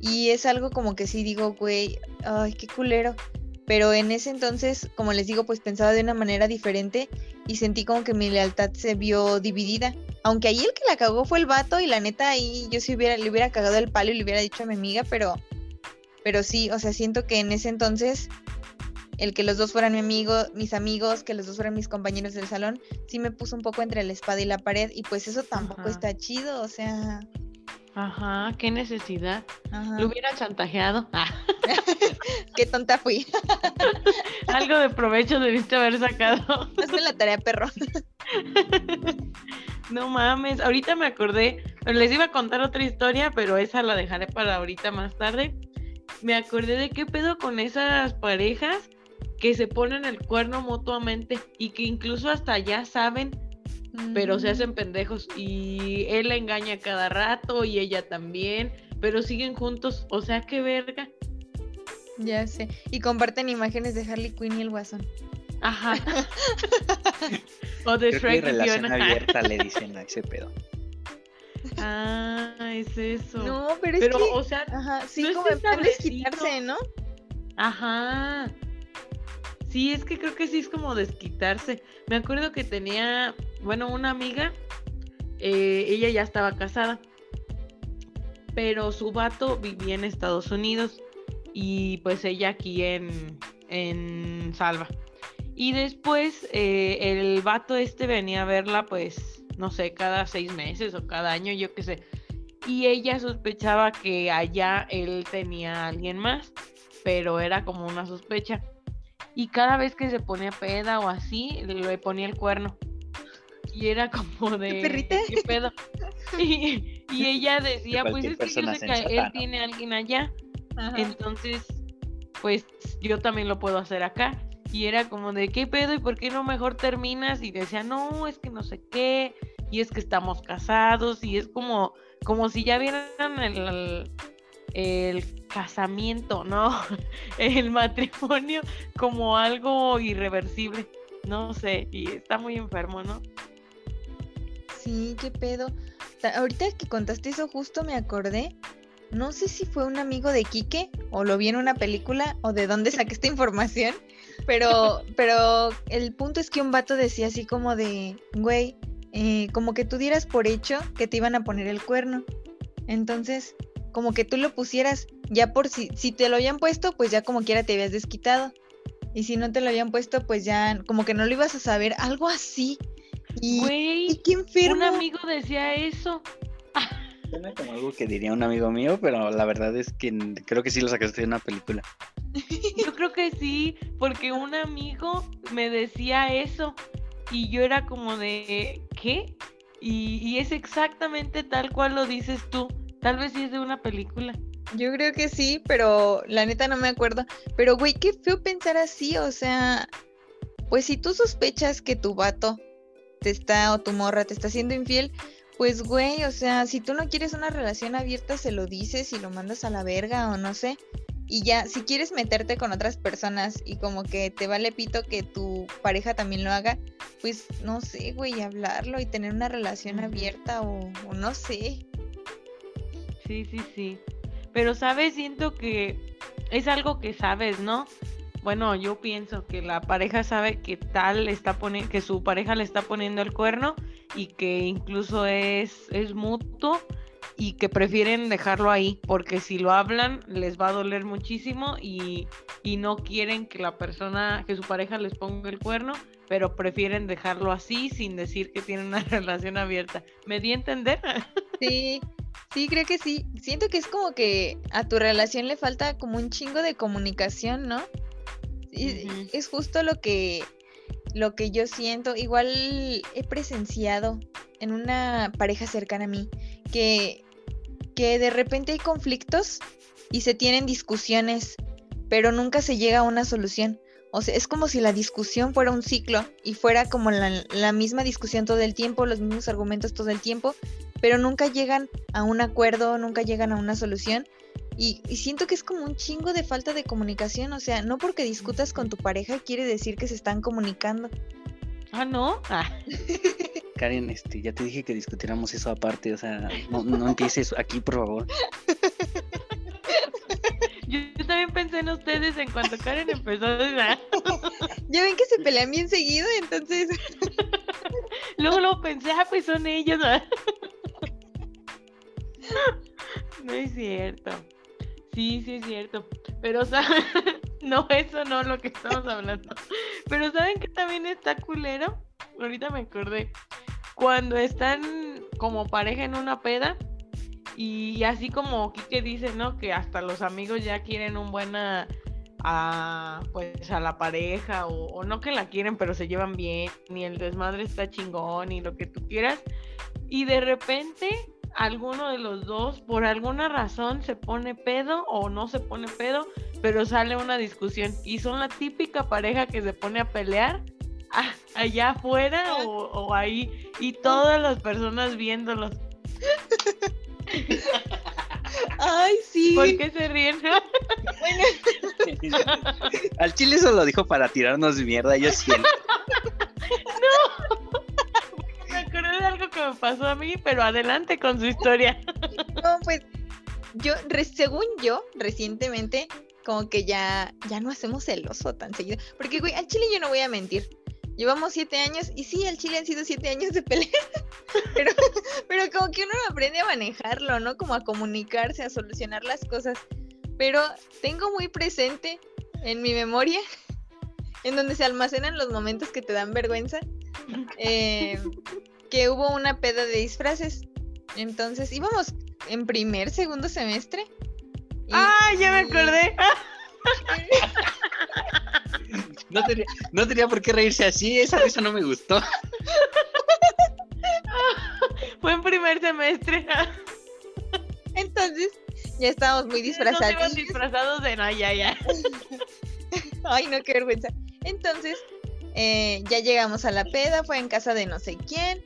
Y es algo como que sí digo, güey, ay, qué culero. Pero en ese entonces, como les digo, pues pensaba de una manera diferente y sentí como que mi lealtad se vio dividida. Aunque ahí el que la cagó fue el vato y la neta ahí yo sí hubiera, le hubiera cagado el palo y le hubiera dicho a mi amiga, pero, pero sí, o sea, siento que en ese entonces el que los dos fueran mi amigo, mis amigos, que los dos fueran mis compañeros del salón, sí me puso un poco entre la espada y la pared y pues eso tampoco está chido, o sea... Ajá, qué necesidad. Lo hubiera chantajeado. Ah. <laughs> qué tonta fui. <laughs> Algo de provecho debiste haber sacado. <laughs> Hazme la tarea, perro. no mames, ahorita me acordé, les iba a contar otra historia, pero esa la dejaré para ahorita más tarde. Me acordé de qué pedo con esas parejas que se ponen el cuerno mutuamente y que incluso hasta ya saben, pero se hacen pendejos y él la engaña cada rato y ella también, pero siguen juntos, o sea, qué verga. Ya sé, y comparten imágenes de Harley Quinn y el Guasón. Ajá. <laughs> o de Shrek y relación abierta le <laughs> dicen a ese pedo. Ah, es eso. No, pero es que... o sea, ajá, sí, como quitarse, ¿no? Ajá. Sí, es que creo que sí es como desquitarse. Me acuerdo que tenía, bueno, una amiga, eh, ella ya estaba casada, pero su vato vivía en Estados Unidos y pues ella aquí en, en Salva. Y después eh, el vato este venía a verla pues, no sé, cada seis meses o cada año, yo qué sé. Y ella sospechaba que allá él tenía a alguien más, pero era como una sospecha y cada vez que se ponía peda o así, le ponía el cuerno. Y era como de... ¿Qué pedo? <laughs> Y, ella decía, pues es que yo sé que él tiene a alguien allá. Entonces, pues yo también lo puedo hacer acá. Y era como de, ¿qué pedo? ¿Y por qué no mejor terminas? Y decía, no, es que no sé qué. Y es que estamos casados. Y es como, como si ya vieran el el casamiento, ¿no? <laughs> El matrimonio como algo irreversible. No sé, y está muy enfermo, ¿no? Sí, qué pedo. Ahorita que contaste eso, justo me acordé. No sé si fue un amigo de Quique o lo vi en una película o de dónde saqué esta información, pero, <laughs> pero el punto es que un vato decía así como de, güey, eh, como que tú dieras por hecho que te iban a poner el cuerno. Entonces, como que tú lo pusieras ya por si, si te lo habían puesto, pues ya como quiera te habías desquitado. Y si no te lo habían puesto, pues ya como que no lo ibas a saber, algo así. Y, Güey, qué enfermo. Un amigo decía eso. Suena como algo que diría un amigo mío, pero la verdad es que creo que sí lo sacaste de una película. <laughs> Yo creo que sí, porque un amigo me decía eso y yo era como de, ¿qué? Y, y es exactamente tal cual lo dices tú. Tal vez sí es de una película. Yo creo que sí, pero la neta no me acuerdo. Pero, güey, qué feo pensar así, o sea, pues si tú sospechas que tu vato te está o tu morra te está haciendo infiel, pues, güey, o sea, si tú no quieres una relación abierta, se lo dices y lo mandas a la verga o no sé. Y ya, si quieres meterte con otras personas y como que te vale pito que tu pareja también lo haga, pues no sé, güey, hablarlo y tener una relación abierta o, o no sé. Sí, sí, sí. Pero, ¿sabes? Siento que es algo que sabes, ¿no? Bueno, yo pienso que la pareja sabe que tal está poniendo, que su pareja le está poniendo el cuerno y que incluso es, es mutuo y que prefieren dejarlo ahí, porque si lo hablan les va a doler muchísimo y, y no quieren que la persona, que su pareja les ponga el cuerno, pero prefieren dejarlo así sin decir que tienen una <laughs> relación abierta. ¿Me di a entender? Sí, sí, creo que sí. Siento que es como que a tu relación le falta como un chingo de comunicación, ¿no? Y Ujú. Es justo lo que, lo que yo siento. Igual he presenciado en una pareja cercana a mí que, que de repente hay conflictos y se tienen discusiones, pero nunca se llega a una solución. O sea, es como si la discusión fuera un ciclo y fuera como la, la misma discusión todo el tiempo, los mismos argumentos todo el tiempo, pero nunca llegan a un acuerdo, nunca llegan a una solución. Y, y siento que es como un chingo de falta de comunicación, o sea, no porque discutas con tu pareja quiere decir que se están comunicando. ah, ¿no? Ah, <laughs> Karen, este, ya te dije que discutiéramos eso aparte, o sea, no, no empieces aquí, por favor. <laughs> yo, yo también pensé en ustedes en cuanto Karen empezó a <laughs> Ya ven que se pelean bien seguido, entonces <laughs> Luego, luego pensé, ah, pues son ellos. <laughs> No es cierto. Sí, sí es cierto. Pero, ¿saben? No, eso no lo que estamos hablando. Pero, ¿saben que también está culero? Ahorita me acordé. Cuando están como pareja en una peda y así como Kike dice, ¿no? Que hasta los amigos ya quieren un buena a pues a la pareja o, no que la quieren pero se llevan bien ni el desmadre está chingón y lo que tú quieras y de repente alguno de los dos por alguna razón se pone pedo o no se pone pedo pero sale una discusión y son la típica pareja que se pone a pelear a- allá afuera o, o ahí y todas las personas viéndolos <laughs> Ay, sí. ¿por qué se ríen? <laughs> <laughs> Al chile eso lo dijo para tirarnos mierda, yo siento. <laughs> me acordé de algo que me pasó a mí pero adelante con su historia No, pues yo, re- según yo, recientemente, como que ya, ya no hacemos el oso tan seguido. Porque, güey, al chile yo no voy a mentir. Llevamos siete años y sí, al chile han sido siete años de pelea. <laughs> pero, pero como que uno aprende a manejarlo, ¿no? Como a comunicarse, a solucionar las cosas. Pero tengo muy presente en mi memoria, en donde se almacenan los momentos que te dan vergüenza, eh, que hubo una peda de disfraces. Entonces íbamos en primer, segundo semestre. y- ¡Ah, ya me acordé! No tenía, no tenía por qué reírse así, esa risa no me gustó. <laughs> Fue en primer semestre. Entonces ya estábamos muy Nos disfrazados. disfrazados de no, ya, ya. <laughs> Ay, no, qué vergüenza. Entonces, eh, ya llegamos a la peda, fue en casa de no sé quién.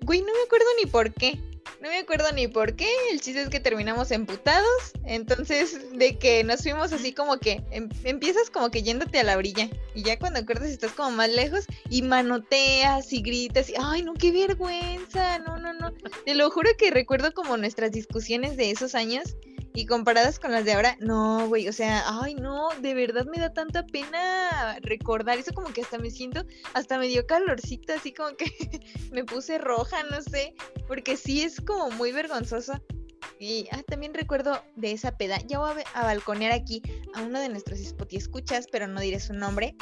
Güey, no me acuerdo ni por qué. No me acuerdo ni por qué. El chiste es que terminamos emputados. Entonces, de que nos fuimos así como que em- empiezas como que yéndote a la orilla. Y ya cuando acuerdas estás como más lejos y manoteas y gritas. Y, Ay, no, qué vergüenza. No, no, no. Te lo juro que recuerdo como nuestras discusiones de esos años. Y comparadas con las de ahora, no, güey, o sea, ay, no, de verdad me da tanta pena recordar eso, como que hasta me siento, hasta me dio calorcito, así como que <laughs> me puse roja, no sé, porque sí es como muy vergonzoso. Y ah, también recuerdo de esa peda, ya voy a, balconear aquí a uno de nuestros Spotify escuchas, pero no diré su nombre.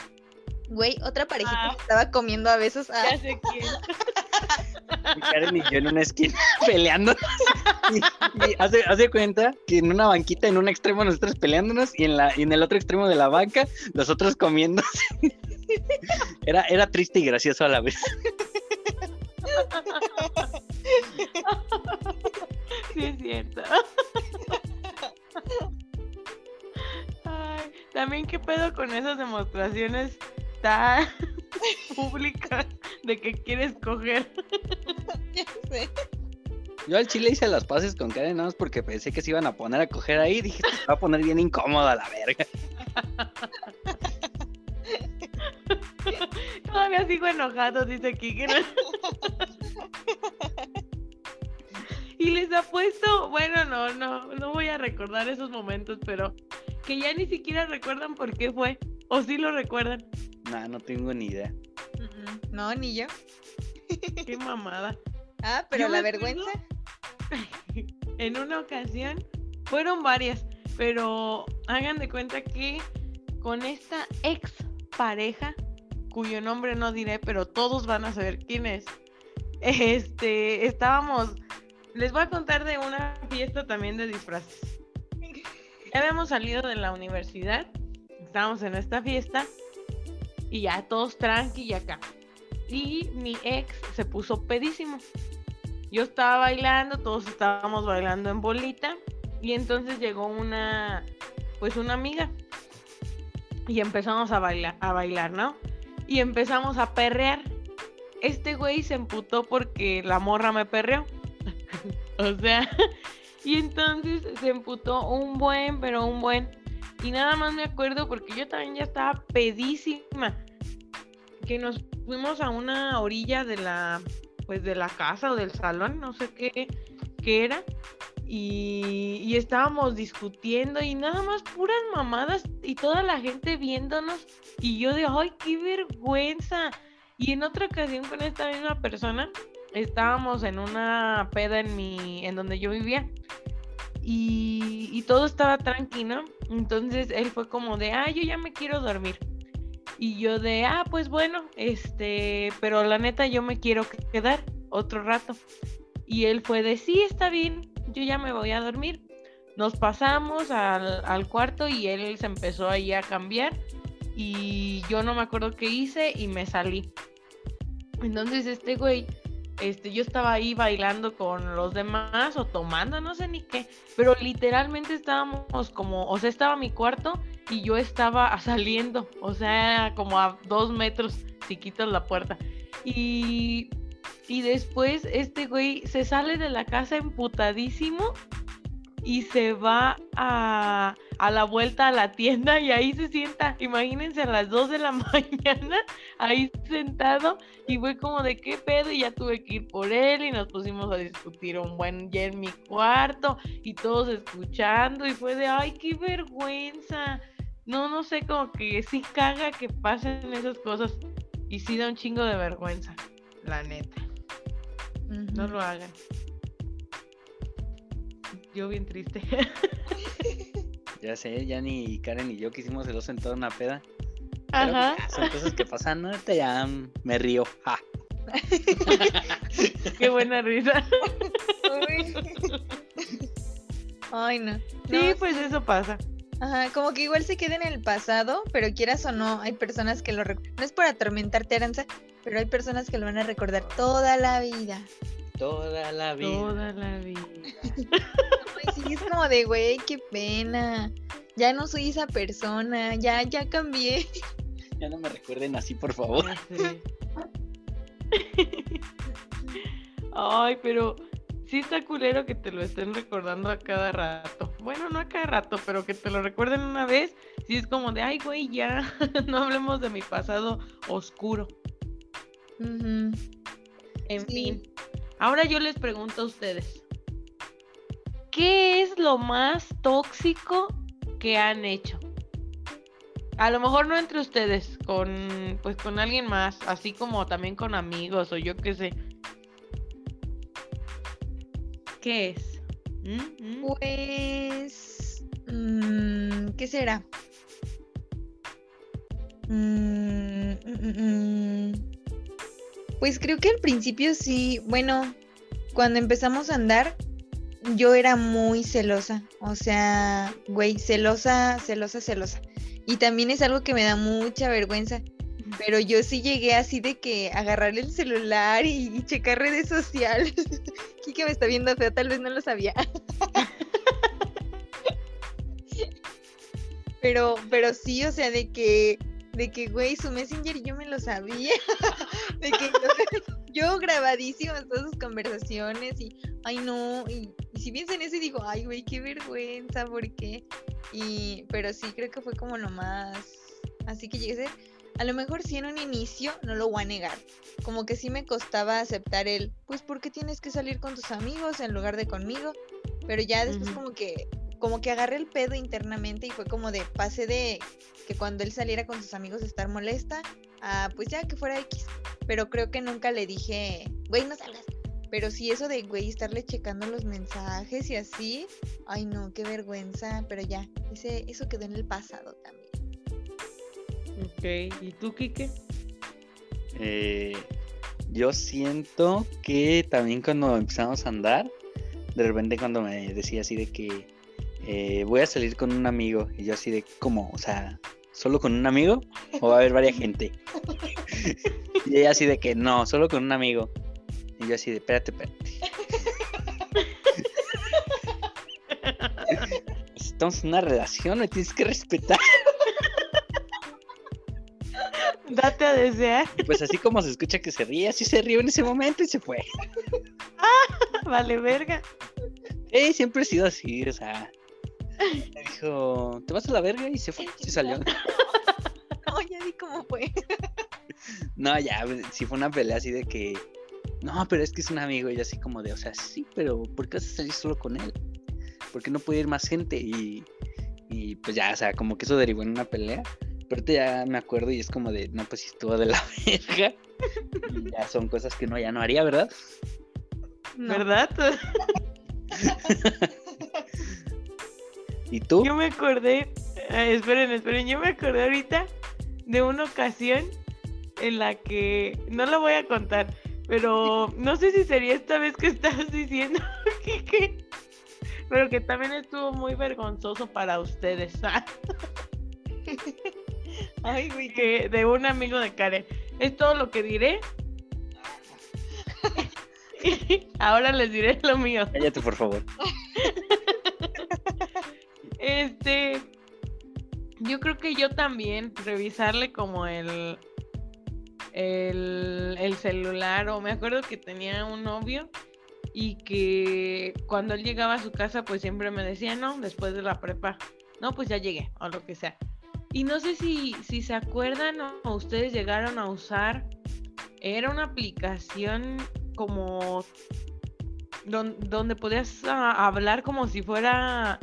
Güey, otra parejita Ah. que estaba comiendo a besos. ah, Ya sé quién. <laughs> Karen y yo en una esquina <laughs> peleándonos. Y, y hace, hace cuenta que en una banquita, en un extremo nosotros peleándonos y en, la, y en el otro extremo de la banca, los otros comiendo. <laughs> Era, era triste y gracioso a la vez. Sí, es cierto. Ay, también qué pedo con esas demostraciones tan <laughs> públicas <laughs> de que quieres coger. <laughs> Ya sé. Yo al chile hice las paces con Karen nada más porque pensé que se iban a poner a coger ahí. Dije, "Esto se va a poner bien incómoda la verga. <laughs> Todavía sigo enojado, dice Kike. Y les apuesto, bueno, no, no, no voy a recordar esos momentos, pero que ya ni siquiera recuerdan por qué fue. O sí lo recuerdan. Nah, no tengo ni idea. No, ni yo. <laughs> Qué mamada. Ah, pero la vergüenza. <laughs> En una ocasión, fueron varias, pero hagan de cuenta que con esta ex pareja, cuyo nombre no diré, pero todos van a saber quién es. Este, estábamos, les voy a contar de una fiesta también de disfraces. <laughs> Ya habíamos salido de la universidad, estábamos en esta fiesta y ya todos tranqui y acá. Y mi ex se puso pedísimo. Yo estaba bailando, todos estábamos bailando en bolita y entonces llegó una, pues una amiga y empezamos a bailar, a bailar, ¿no? Y empezamos a perrear. Este güey se emputó porque la morra me perreó. <laughs> o sea, <laughs> y entonces se emputó un buen, pero un buen. Y nada más me acuerdo porque yo también ya estaba pedísima. Que nos fuimos a una orilla de la, pues de la casa o del salón, no sé qué, qué era. Y, estábamos discutiendo y nada más puras mamadas y toda la gente viéndonos. Y yo de, ay, qué vergüenza. Y en otra ocasión con esta misma persona, estábamos en una peda en mi, en donde yo vivía. Y todo estaba tranquilo. Entonces él fue como de, ah, yo ya me quiero dormir. Y yo de, ah, pues bueno, este, pero la neta yo me quiero quedar otro rato. Y él fue de, sí, está bien, yo ya me voy a dormir. Nos pasamos al, al cuarto y él se empezó ahí a cambiar. Y yo no me acuerdo qué hice y me salí. Entonces este güey, este, yo estaba ahí bailando con los demás o tomando, no sé ni qué. Pero literalmente estábamos como, o sea, estaba mi cuarto y yo estaba <laughs> saliendo, o sea, como a dos metros si quitas la puerta. Y, y después este güey se sale de la casa emputadísimo y se va a, a la vuelta a la tienda y ahí se sienta. Imagínense a las 2 de la <laughs> mañana ahí sentado y fue como de qué pedo y ya tuve que ir por él y nos pusimos a discutir un buen ya en mi cuarto y todos escuchando y fue de ay qué vergüenza. No, no sé, como que sí caga que pasen esas cosas y sí da un chingo de vergüenza, la neta. No lo hagan. Yo bien triste. <laughs> Ya sé, ya ni Karen ni yo quisimos el oso en toda una peda. Ajá. son cosas que pasan, ¿no? Ahorita ya me río. Ja. <laughs> Qué buena risa. Uy. Ay, no. Sí, No, pues eso pasa. Ajá, como que igual se queda en el pasado, pero quieras o no, hay personas que lo recuerdan. No es por atormentarte, Aranza, pero hay personas que lo van a recordar toda la vida. Toda la vida. Toda la vida. <laughs> Sí, es como de, güey, qué pena. Ya no soy esa persona, ya, ya cambié. Ya no me recuerden así, por favor. <laughs> Ay, pero sí está culero que te lo estén recordando a cada rato. Bueno, no a cada rato, pero que te lo recuerden una vez. Sí es como de, ay, güey, ya. <laughs> no hablemos de mi pasado oscuro. En Sí. fin. Ahora yo les pregunto a ustedes. ¿Qué es lo más tóxico que han hecho? A lo mejor no entre ustedes, con pues con alguien más, así como también con amigos o yo qué sé. ¿Qué es? ¿Mm? ¿Mm? Pues. mm, ¿Qué será? Pues creo que al principio sí, bueno, cuando empezamos a andar, yo era muy celosa, o sea, güey, celosa, celosa, celosa. Y también es algo que me da mucha vergüenza. Pero yo sí llegué así de que agarrar el celular y, checar redes sociales. <laughs> Kike me está viendo feo, tal vez no lo sabía. <laughs> pero, pero sí, o sea, de que, de que, güey, su messenger yo me lo sabía. <laughs> de que <laughs> yo, grabadísimas todas sus conversaciones y, ay no, y, si pienso en eso y digo, ay, güey, qué vergüenza, ¿por qué? Y, pero sí, creo que fue como nomás, así que llegué a ser a lo mejor sí en un inicio, no lo voy a negar, como que sí me costaba aceptar el, pues ¿por qué tienes que salir con tus amigos en lugar de conmigo? Pero ya después como que como que agarré el pedo internamente y fue como de pase de que cuando él saliera con sus amigos estar molesta, a pues ya que fuera X. Pero creo que nunca le dije, güey, no salgas. Pero sí eso de, güey, estarle checando los mensajes y así, ay no, qué vergüenza, pero ya, ese, eso quedó en el pasado también. Ok, ¿y tú, Kike? Eh, yo siento que también cuando empezamos a andar, de repente cuando me decía así de que eh, voy a salir con un amigo, y yo así de, ¿cómo? O sea, ¿solo con un amigo? ¿O va a haber varias gente? <laughs> y ella así de que no, solo con un amigo. Y yo así de, espérate, espérate. <laughs> Estamos en una relación, me tienes que respetar. Date a desear. pues así como se escucha que se ríe, así se rió en ese momento y se fue. Ah, <laughs> vale, verga. Eh, siempre he sido así, o sea. Dijo, ¿te vas a la verga? Y se fue, <laughs> se salió. <laughs> No, ya vi cómo fue. <laughs> No, ya, sí fue una pelea así de que. No, pero es que es un amigo. Y así como de, o sea, sí, pero ¿por qué vas a salir solo con él? ¿Por qué no puede ir más gente? Y, y pues ya, o sea, como que eso derivó en una pelea. Pero ya me acuerdo y es como de, no, pues estuvo de la verga. ya son cosas que no, ya no haría, ¿verdad? ¿Verdad? ¿Y tú? Yo me acordé, eh, esperen, esperen, yo me acordé ahorita de una ocasión en la que, no la voy a contar, pero no sé si sería esta vez que estás <laughs> diciendo que, pero que también estuvo muy vergonzoso para ustedes. <laughs> Ay, güey, que de un amigo de Karen. Es todo lo que diré. <laughs> Ahora les diré lo mío. Cállate, por favor. Este. Yo creo que yo también revisarle como el, el, el celular. O me acuerdo que tenía un novio y que cuando él llegaba a su casa, pues siempre me decía, no, después de la prepa, no, pues ya llegué, o lo que sea. Y no sé si, si se acuerdan o ustedes llegaron a usar, era una aplicación como donde podías ah, hablar como si fuera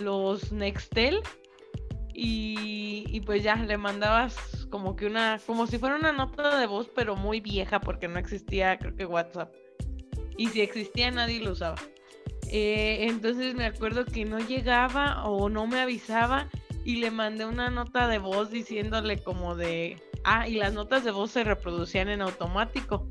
los Nextel y, pues ya le mandabas como que una, como si fuera una nota de voz pero muy vieja porque no existía creo que WhatsApp y si existía nadie lo usaba. Eh, entonces me acuerdo que no llegaba o no me avisaba y le mandé una nota de voz diciéndole como de, ah, y las notas de voz se reproducían en automático.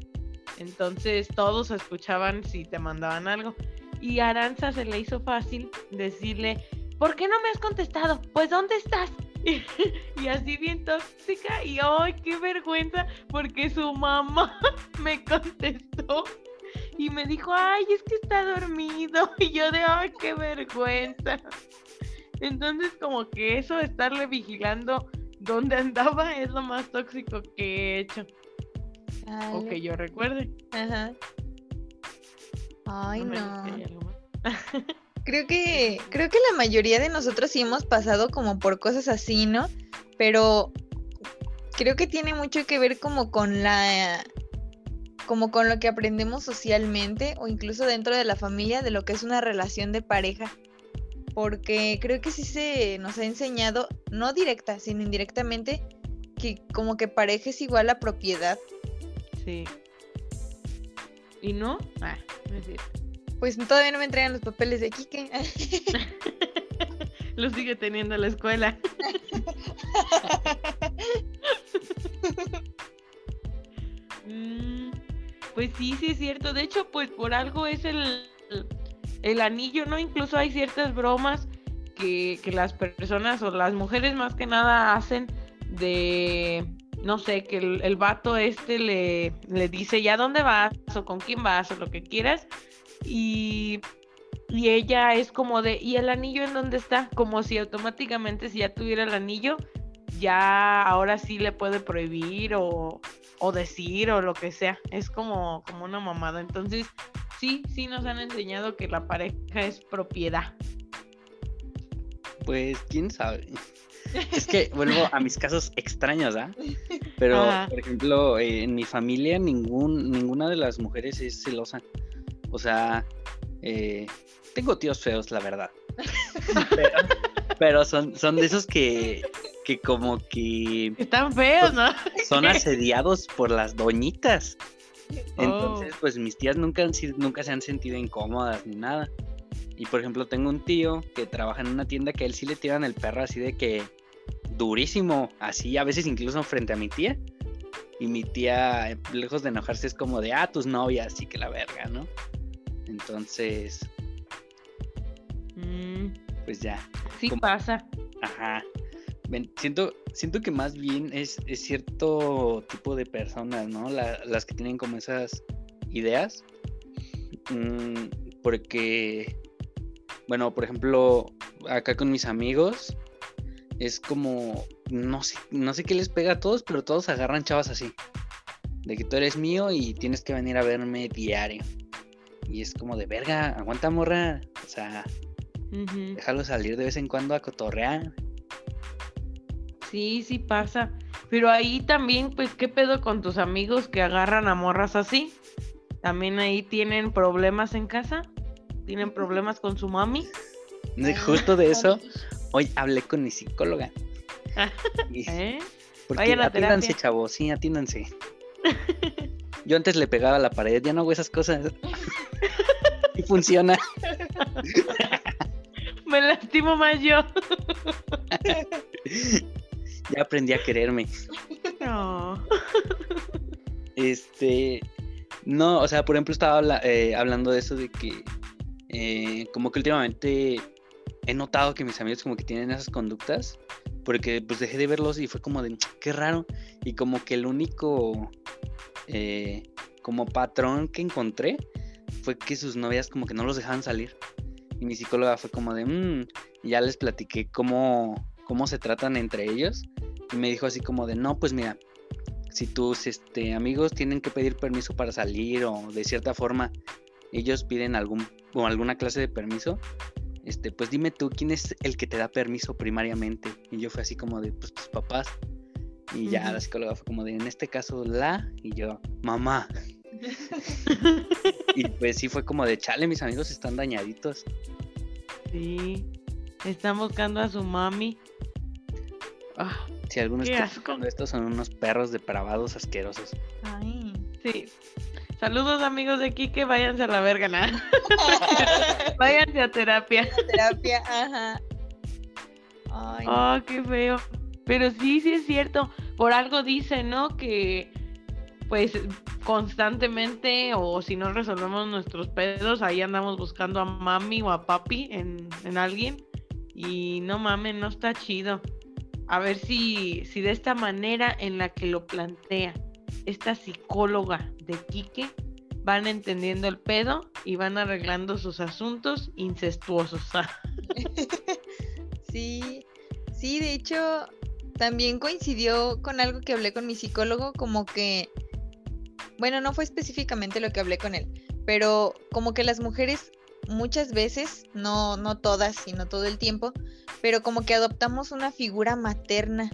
Entonces todos escuchaban si te mandaban algo. Y Aranza se le hizo fácil decirle, ¿por qué no me has contestado? Pues ¿dónde estás? <laughs> Y, así bien tóxica y ¡ay, qué vergüenza! Porque su mamá <laughs> me contestó y me dijo, ay, es que está dormido. <laughs> Y yo de, ay, qué vergüenza. Entonces, como que eso estarle vigilando dónde andaba es lo más tóxico que he hecho. O que yo recuerde. Ajá. Ay, no. Creo que creo que la mayoría de nosotros sí hemos pasado como por cosas así, ¿no? Pero creo que tiene mucho que ver como con la como con lo que aprendemos socialmente o incluso dentro de la familia de lo que es una relación de pareja porque creo que sí se nos ha enseñado, no directa, sino indirectamente, que como que pareja es igual a propiedad. Sí. ¿Y no? Ah, no es cierto. Pues todavía no me entregan los papeles de Kike. <laughs> Los sigue teniendo la escuela. <laughs> Mm, Pues sí, sí es cierto. De hecho, pues por algo es el, el anillo, ¿no? Incluso hay ciertas bromas que, que las personas o las mujeres más que nada hacen de, no sé, que el, el vato este le, le dice, ¿ya dónde vas? o con quién vas o lo que quieras. Y, y ella es como de, ¿y el anillo en dónde está? Como si automáticamente si ya tuviera el anillo, ya ahora sí le puede prohibir o, o decir o lo que sea. Es como, como una mamada. Entonces, sí, sí nos han enseñado que la pareja es propiedad. Pues quién sabe. <laughs> Es que vuelvo a mis casos extraños, ¿ah? <laughs> Pero, Ajá. por ejemplo, eh, en mi familia ningún, ninguna de las mujeres es celosa. O sea, eh, tengo tíos feos, la verdad. pero, <laughs> pero son, son de esos que, que como que Están feos, ¿no? son asediados por las doñitas. Oh. Entonces, pues mis tías nunca, han nunca se han sentido incómodas ni nada. Y por ejemplo, tengo un tío que trabaja en una tienda que a él sí le tiran el perro así de que durísimo, así a veces incluso frente a mi tía. Y mi tía, eh, lejos de enojarse, es como de, ah, tus novias, así que la verga, ¿no? Entonces, Mm, pues ya, sí pasa. ajá. Ven, siento, siento que más bien es, es cierto tipo de personas, ¿no? La- las que tienen como esas ideas. Mm, porque, bueno, por ejemplo, acá con mis amigos, es como, no sé, no sé qué les pega a todos, pero todos agarran chavas así. De que tú eres mío y tienes que venir a verme diario. Y es como de verga, aguanta morra. O sea, déjalo salir de vez en cuando a cotorrear. Sí, sí pasa. Pero ahí también, pues, ¿qué pedo con tus amigos que agarran a morras así? También ahí tienen problemas en casa. Tienen problemas con su mami. De- Justo de eso, <laughs> hoy hablé con mi psicóloga. Y- ¿Eh? Porque Vayan a atiéndanse, terapia. chavos, sí, atiéndanse. <laughs> Yo antes le pegaba a la pared, ya no hago esas cosas. y funciona. Me lastimo más yo. ya aprendí a quererme. No. Este, no, o sea, por ejemplo, estaba habla- eh, hablando de eso de que eh, como que últimamente he notado que mis amigos como que tienen esas conductas, porque pues dejé de verlos y fue como de, qué raro, y como que el único eh, como patrón que encontré fue que sus novias como que no los dejaban salir. Y mi psicóloga fue como de, "Mm", ya les platiqué cómo, cómo se tratan entre ellos. Y me dijo así como de, no, pues mira, si tus este, amigos tienen que pedir permiso para salir o de cierta forma ellos piden algún o alguna clase de permiso, este, pues dime tú quién es el que te da permiso primariamente. Y yo fue así como de, pues tus papás. Y ya la psicóloga fue como de, en este caso la, y yo, mamá. <laughs> y pues sí fue como de, chale, mis amigos están dañaditos. Sí. Están buscando a su mami. Ah, Si algunos Qué están asco. escuchando esto son unos perros depravados asquerosos. Ay. sí. Saludos amigos de Kike, váyanse a la verga, nada. <laughs> váyanse a terapia. Terapia, ajá. Ay, Oh, qué feo. Pero sí, sí es cierto. Por algo dice, ¿no? Que pues constantemente o si no resolvemos nuestros pedos, ahí andamos buscando a mami o a papi en, en alguien. Y no mames, no está chido. A ver si, si de esta manera en la que lo plantea esta psicóloga de Quique van entendiendo el pedo y van arreglando sus asuntos incestuosos. <laughs> <laughs> Sí, sí, de hecho, también coincidió con algo que hablé con mi psicólogo, como que, bueno, no fue específicamente lo que hablé con él, pero como que las mujeres muchas veces, no, no todas, sino todo el tiempo, pero como que adoptamos una figura materna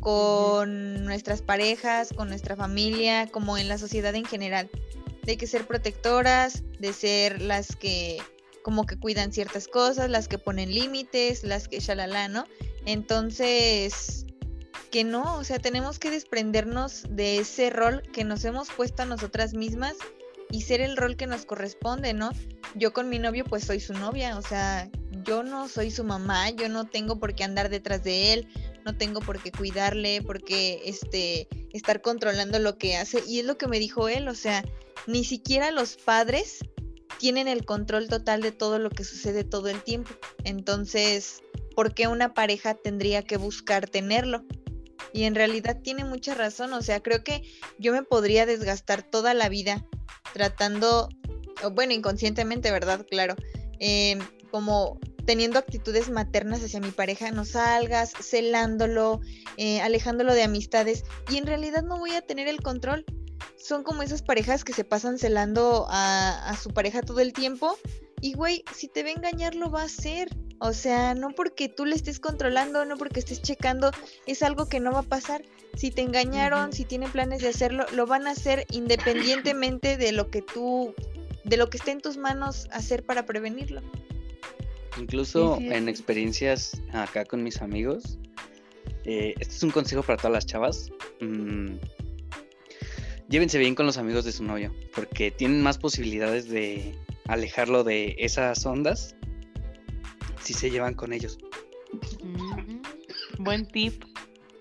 con nuestras parejas, con nuestra familia, como en la sociedad en general, de que ser protectoras, de ser las que como que cuidan ciertas cosas, las que ponen límites, las que shalala, ¿no? Entonces, que no, o sea, tenemos que desprendernos de ese rol que nos hemos puesto a nosotras mismas y ser el rol que nos corresponde, ¿no? Yo con mi novio pues soy su novia, o sea, yo no soy su mamá, yo no tengo por qué andar detrás de él, no tengo por qué cuidarle, por qué este, estar controlando lo que hace. Y es lo que me dijo él, o sea, ni siquiera los padres tienen el control total de todo lo que sucede todo el tiempo. Entonces, ¿por qué una pareja tendría que buscar tenerlo? Y en realidad tiene mucha razón, o sea, creo que yo me podría desgastar toda la vida tratando, bueno, inconscientemente, ¿verdad? Claro, em, como teniendo actitudes maternas hacia mi pareja, no salgas, celándolo, eh, alejándolo de amistades, y en realidad no voy a tener el control. Son como esas parejas que se pasan celando a, a su pareja todo el tiempo, y güey, si te va a engañar, lo va a hacer. O sea, no porque tú le estés controlando, no porque estés checando, es algo que no va a pasar. Si te engañaron, si tienen planes de hacerlo, lo van a hacer independientemente de lo que tú, de lo que esté en tus manos hacer para prevenirlo. Incluso en experiencias acá con mis amigos, eh, este es un consejo para todas las chavas. Mm, llévense bien con los amigos de su novio, porque tienen más posibilidades de alejarlo de esas ondas si se llevan con ellos. Buen tip.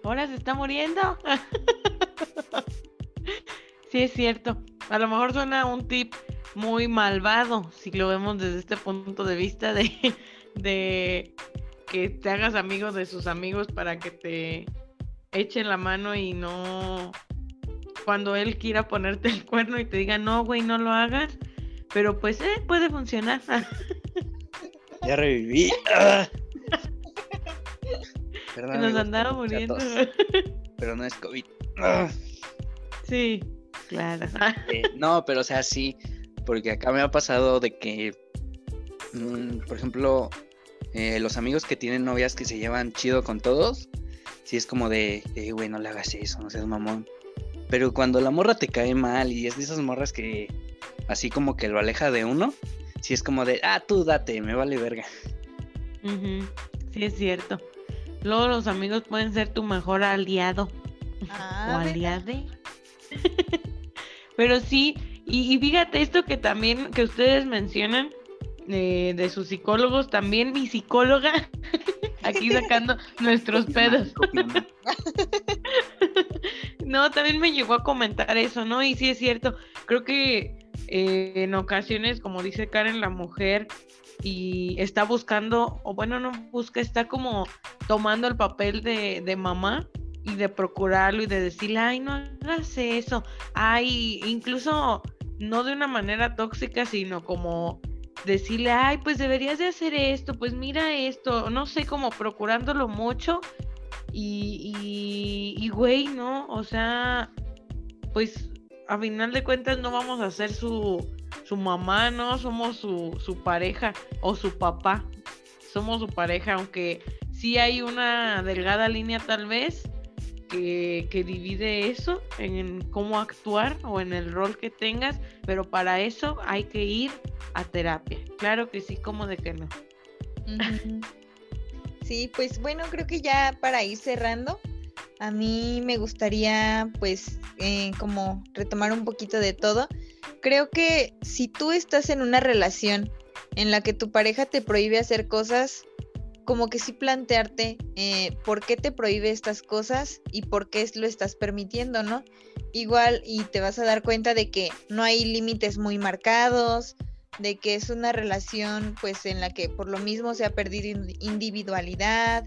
Ahora se está muriendo. <laughs> sí, es cierto. A lo mejor suena un tip muy malvado si lo vemos desde este punto de vista de, <laughs> de que te hagas amigos de sus amigos para que te echen la mano y no cuando él quiera ponerte el cuerno y te diga no, güey, no lo hagas. Pero pues eh, puede funcionar. <laughs> Ya reviví. <laughs> Nos andaba muriendo. pero no es COVID. <laughs> Sí, claro. Eh, no, pero o sea, sí, porque acá me ha pasado de que, mm, por ejemplo, eh, los amigos que tienen novias que se llevan chido con todos, sí es como de, güey, no le hagas eso, no seas mamón. Pero cuando la morra te cae mal y es de esas morras que así como que lo aleja de uno, si es como de, ah, tú date, me vale verga. Sí, es cierto. Luego los amigos pueden ser tu mejor aliado ah, o aliade. <laughs> Pero sí, y, fíjate esto que también, que ustedes mencionan eh, de sus psicólogos, también mi psicóloga, <laughs> aquí sacando <laughs> nuestros pedos. no, también me llegó a comentar eso, ¿no? Y sí es cierto, creo que eh, en ocasiones, como dice Karen, la mujer y está buscando, o bueno, no busca, está como tomando el papel de, de mamá y de procurarlo y de decirle, ay, no hagas eso, ay, incluso no de una manera tóxica, sino como decirle, ay, pues deberías de hacer esto, pues mira esto, no sé, como procurándolo mucho y, y, y güey, ¿no? O sea, pues a final de cuentas no vamos a ser su, su mamá, no somos su, su pareja o su papá. Somos su pareja, aunque sí hay una delgada línea tal vez que, que, divide eso en cómo actuar o en el rol que tengas, pero para eso hay que ir a terapia. Claro que sí, como de que no. Sí, pues bueno, creo que ya para ir cerrando, a mí me gustaría pues eh, como retomar un poquito de todo. Creo que si tú estás en una relación en la que tu pareja te prohíbe hacer cosas, como que sí plantearte eh, por qué te prohíbe estas cosas y por qué lo estás permitiendo, ¿no? Igual y te vas a dar cuenta de que no hay límites muy marcados, de que es una relación pues en la que por lo mismo se ha perdido individualidad,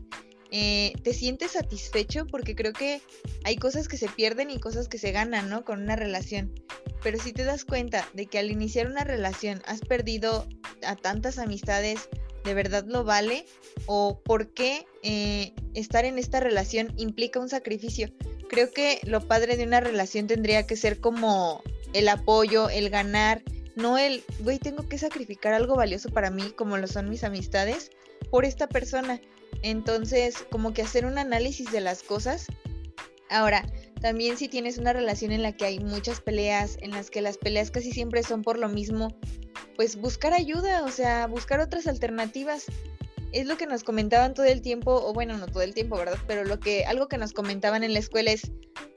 eh, te sientes satisfecho porque creo que hay cosas que se pierden y cosas que se ganan, ¿no? Con una relación. Pero si te das cuenta de que al iniciar una relación has perdido a tantas amistades, ¿de verdad lo vale? ¿O por qué eh, estar en esta relación implica un sacrificio? Creo que lo padre de una relación tendría que ser como el apoyo, el ganar, no el, güey, tengo que sacrificar algo valioso para mí, como lo son mis amistades, por esta persona. Entonces, como que hacer un análisis de las cosas. Ahora, también si tienes una relación en la que hay muchas peleas, en las que las peleas casi siempre son por lo mismo, pues buscar ayuda, o sea, buscar otras alternativas. Es lo que nos comentaban todo el tiempo, o bueno, no todo el tiempo, ¿verdad? Pero lo que algo que nos comentaban en la escuela es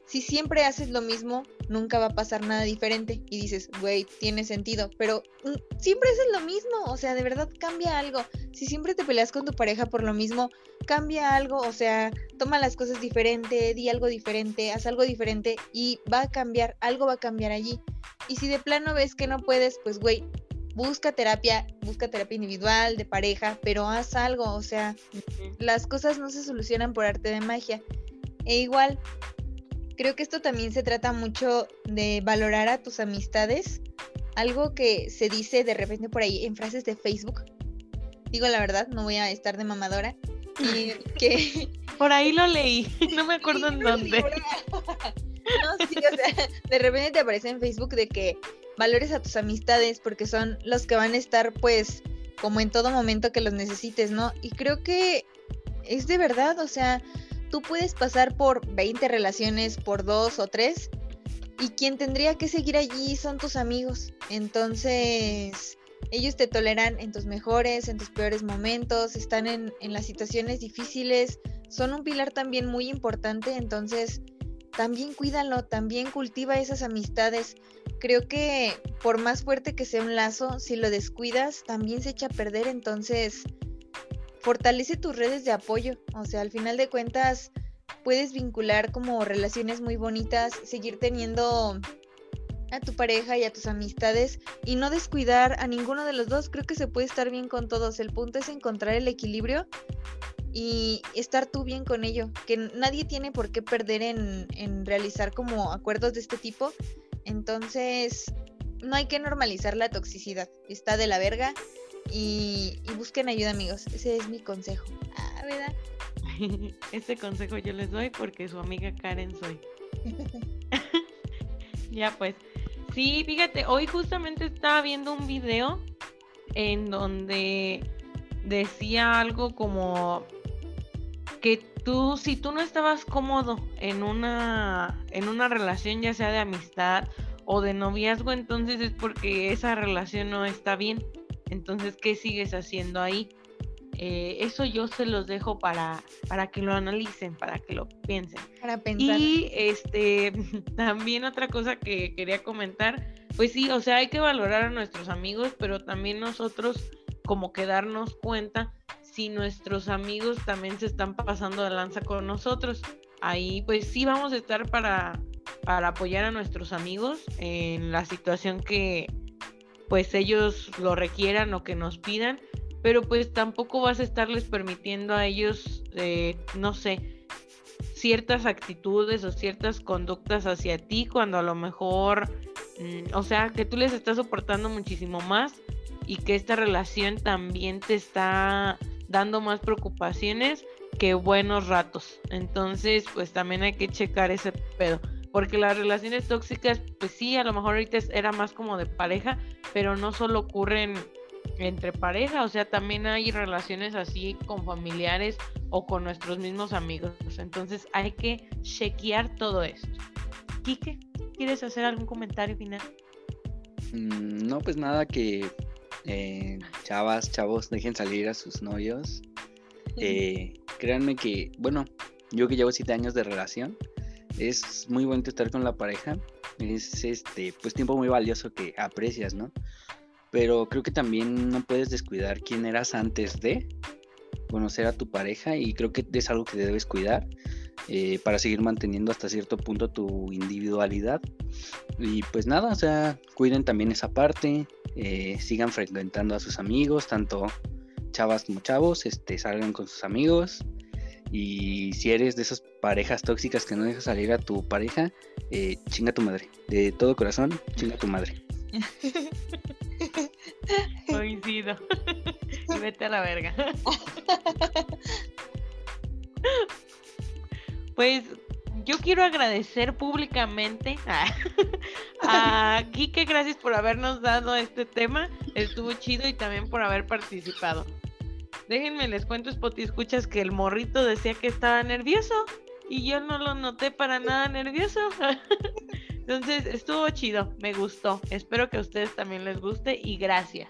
si siempre haces lo mismo, nunca va a pasar nada diferente. Y dices, güey, tiene sentido, pero mm, siempre haces lo mismo, o sea, de verdad cambia algo. Si siempre te peleas con tu pareja por lo mismo, cambia algo, o sea, toma las cosas diferente, di algo diferente, haz algo diferente y va a cambiar, algo va a cambiar allí. Y si de plano ves que no puedes, pues, güey, busca terapia, busca terapia individual, de pareja, pero haz algo, o sea, las cosas no se solucionan por arte de magia. E igual, creo que esto también se trata mucho de valorar a tus amistades. Algo que se dice de repente por ahí en frases de Facebook. Digo la verdad, no voy a estar de mamadora. Y <laughs> que... Por ahí lo leí, <laughs> no me acuerdo en dónde. no, sí, o sea, de repente te aparece en Facebook de que valores a tus amistades porque son los que van a estar pues como en todo momento que los necesites, ¿no? Y creo que es de verdad, o sea, tú puedes pasar por 20 relaciones, por dos o tres, y quien tendría que seguir allí son tus amigos. Entonces, ellos te toleran en tus mejores, en tus peores momentos, están en, en las situaciones difíciles, son un pilar también muy importante, entonces también cuídalo, también cultiva esas amistades. Creo que por más fuerte que sea un lazo, si lo descuidas, también se echa a perder, entonces fortalece tus redes de apoyo. O sea, al final de cuentas, puedes vincular como relaciones muy bonitas, seguir teniendo a tu pareja y a tus amistades y no descuidar a ninguno de los dos. Creo que se puede estar bien con todos. El punto es encontrar el equilibrio y estar tú bien con ello. Que nadie tiene por qué perder en, en realizar como acuerdos de este tipo. Entonces, no hay que normalizar la toxicidad. Está de la verga y, busquen ayuda, amigos. Ese es mi consejo. Ah, ¿verdad? <laughs> Este consejo yo les doy porque su amiga Karen soy. <laughs> ya pues. Sí, fíjate, hoy justamente estaba viendo un video en donde decía algo como que tú, si tú no estabas cómodo en una, en una relación, ya sea de amistad o de noviazgo, entonces es porque esa relación no está bien. Entonces, ¿qué sigues haciendo ahí? Eh, eso yo se los dejo para, para que lo analicen, para que lo piensen. Para pensar. Y este, <laughs> también otra cosa que quería comentar, pues sí, o sea, hay que valorar a nuestros amigos, pero también nosotros como que darnos cuenta si nuestros amigos también se están pasando de lanza con nosotros. Ahí pues sí vamos a estar para, para apoyar a nuestros amigos en la situación que, pues ellos lo requieran o que nos pidan, pero pues tampoco vas a estarles permitiendo a ellos, eh, no sé, ciertas actitudes o ciertas conductas hacia ti cuando a lo mejor, mm, o sea, que tú les estás soportando muchísimo más y que esta relación también te está dando más preocupaciones que buenos ratos. Entonces, pues también hay que checar ese pedo. Porque las relaciones tóxicas, pues sí, a lo mejor ahorita era más como de pareja, pero no solo ocurren entre pareja, o sea, también hay relaciones así con familiares o con nuestros mismos amigos. Entonces hay que chequear todo esto. Quique, ¿quieres hacer algún comentario final? Mm, no, pues nada, que eh, chavas, chavos, dejen salir a sus novios. Eh, créanme que, bueno, yo que llevo siete años de relación, es muy bonito estar con la pareja. Es este, pues tiempo muy valioso que aprecias, ¿no? Pero creo que también no puedes descuidar quién eras antes de conocer a tu pareja y creo que es algo que debes cuidar eh, para seguir manteniendo hasta cierto punto tu individualidad. Y pues nada, o sea, cuiden también esa parte, eh, sigan frecuentando a sus amigos, tanto chavas como chavos, este, salgan con sus amigos, y si eres de esas parejas tóxicas que no dejas salir a tu pareja, eh, chinga tu madre. De todo corazón, chinga tu madre. <laughs> Coincido. <laughs> y vete a la verga. <laughs> pues yo quiero agradecer públicamente a, a gracias por habernos dado este tema. Estuvo chido y también por haber participado. Déjenme les cuento, Spotty, escuchas que el morrito decía que estaba nervioso y yo no lo noté para nada nervioso. <laughs> Entonces estuvo chido, me gustó. Espero que a ustedes también les guste y gracias.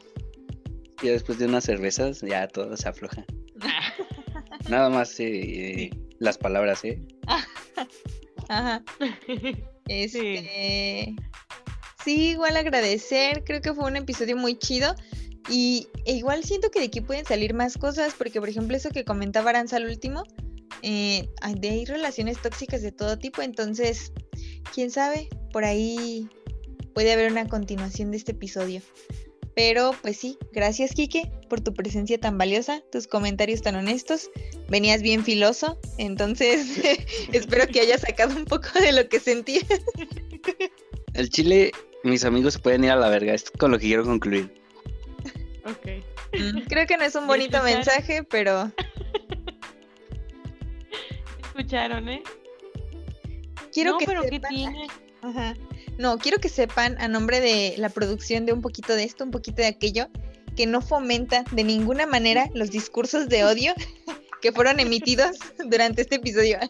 Y después de unas cervezas ya todo se afloja. <laughs> nada más eh, las palabras, ¿eh? <laughs> Ajá. Este. Sí. igual agradecer. Creo que fue un episodio muy chido. Y e igual siento que de aquí pueden salir más cosas, porque por ejemplo eso que comentaba Aranza al último, eh, hay relaciones tóxicas de todo tipo, entonces, quién sabe, por ahí puede haber una continuación de este episodio. Pero pues sí, gracias Kike por tu presencia tan valiosa, tus comentarios tan honestos. Venías bien filoso, entonces <laughs> espero que hayas sacado un poco de lo que sentías. El chile, mis amigos pueden ir a la verga, es con lo que quiero concluir. Ok. Mm, creo que no es un bonito mensaje, pero... Escucharon, ¿eh? Quiero no, que pero ¿qué sepan... tiene? Ajá. No, quiero que sepan a nombre de la producción de un poquito de esto, un poquito de aquello, que no fomenta de ninguna manera los discursos de odio <laughs> que fueron emitidos <laughs> durante este episodio. <laughs>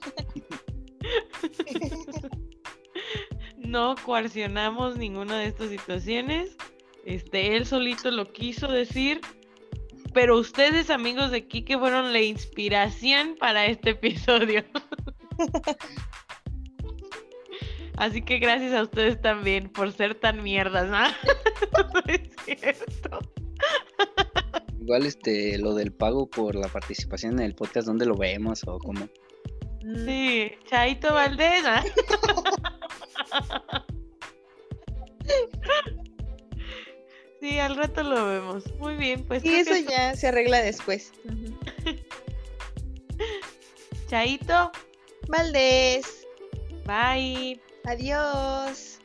No coercionamos ninguna de estas situaciones. Este, él solito lo quiso decir. Pero ustedes, amigos de Kike, fueron la inspiración para este <laughs> episodio. Así que gracias a ustedes también por ser tan mierdas, ¿no? <laughs> No es cierto. Igual este, lo del pago por la participación en el podcast, ¿dónde lo vemos o cómo? Mm, Sí, Chaito Valdés. ¿ah? <laughs> Sí, al rato lo vemos. Muy bien, pues. Y eso ya se arregla después. <laughs> Chaito, Valdés, bye. adiós.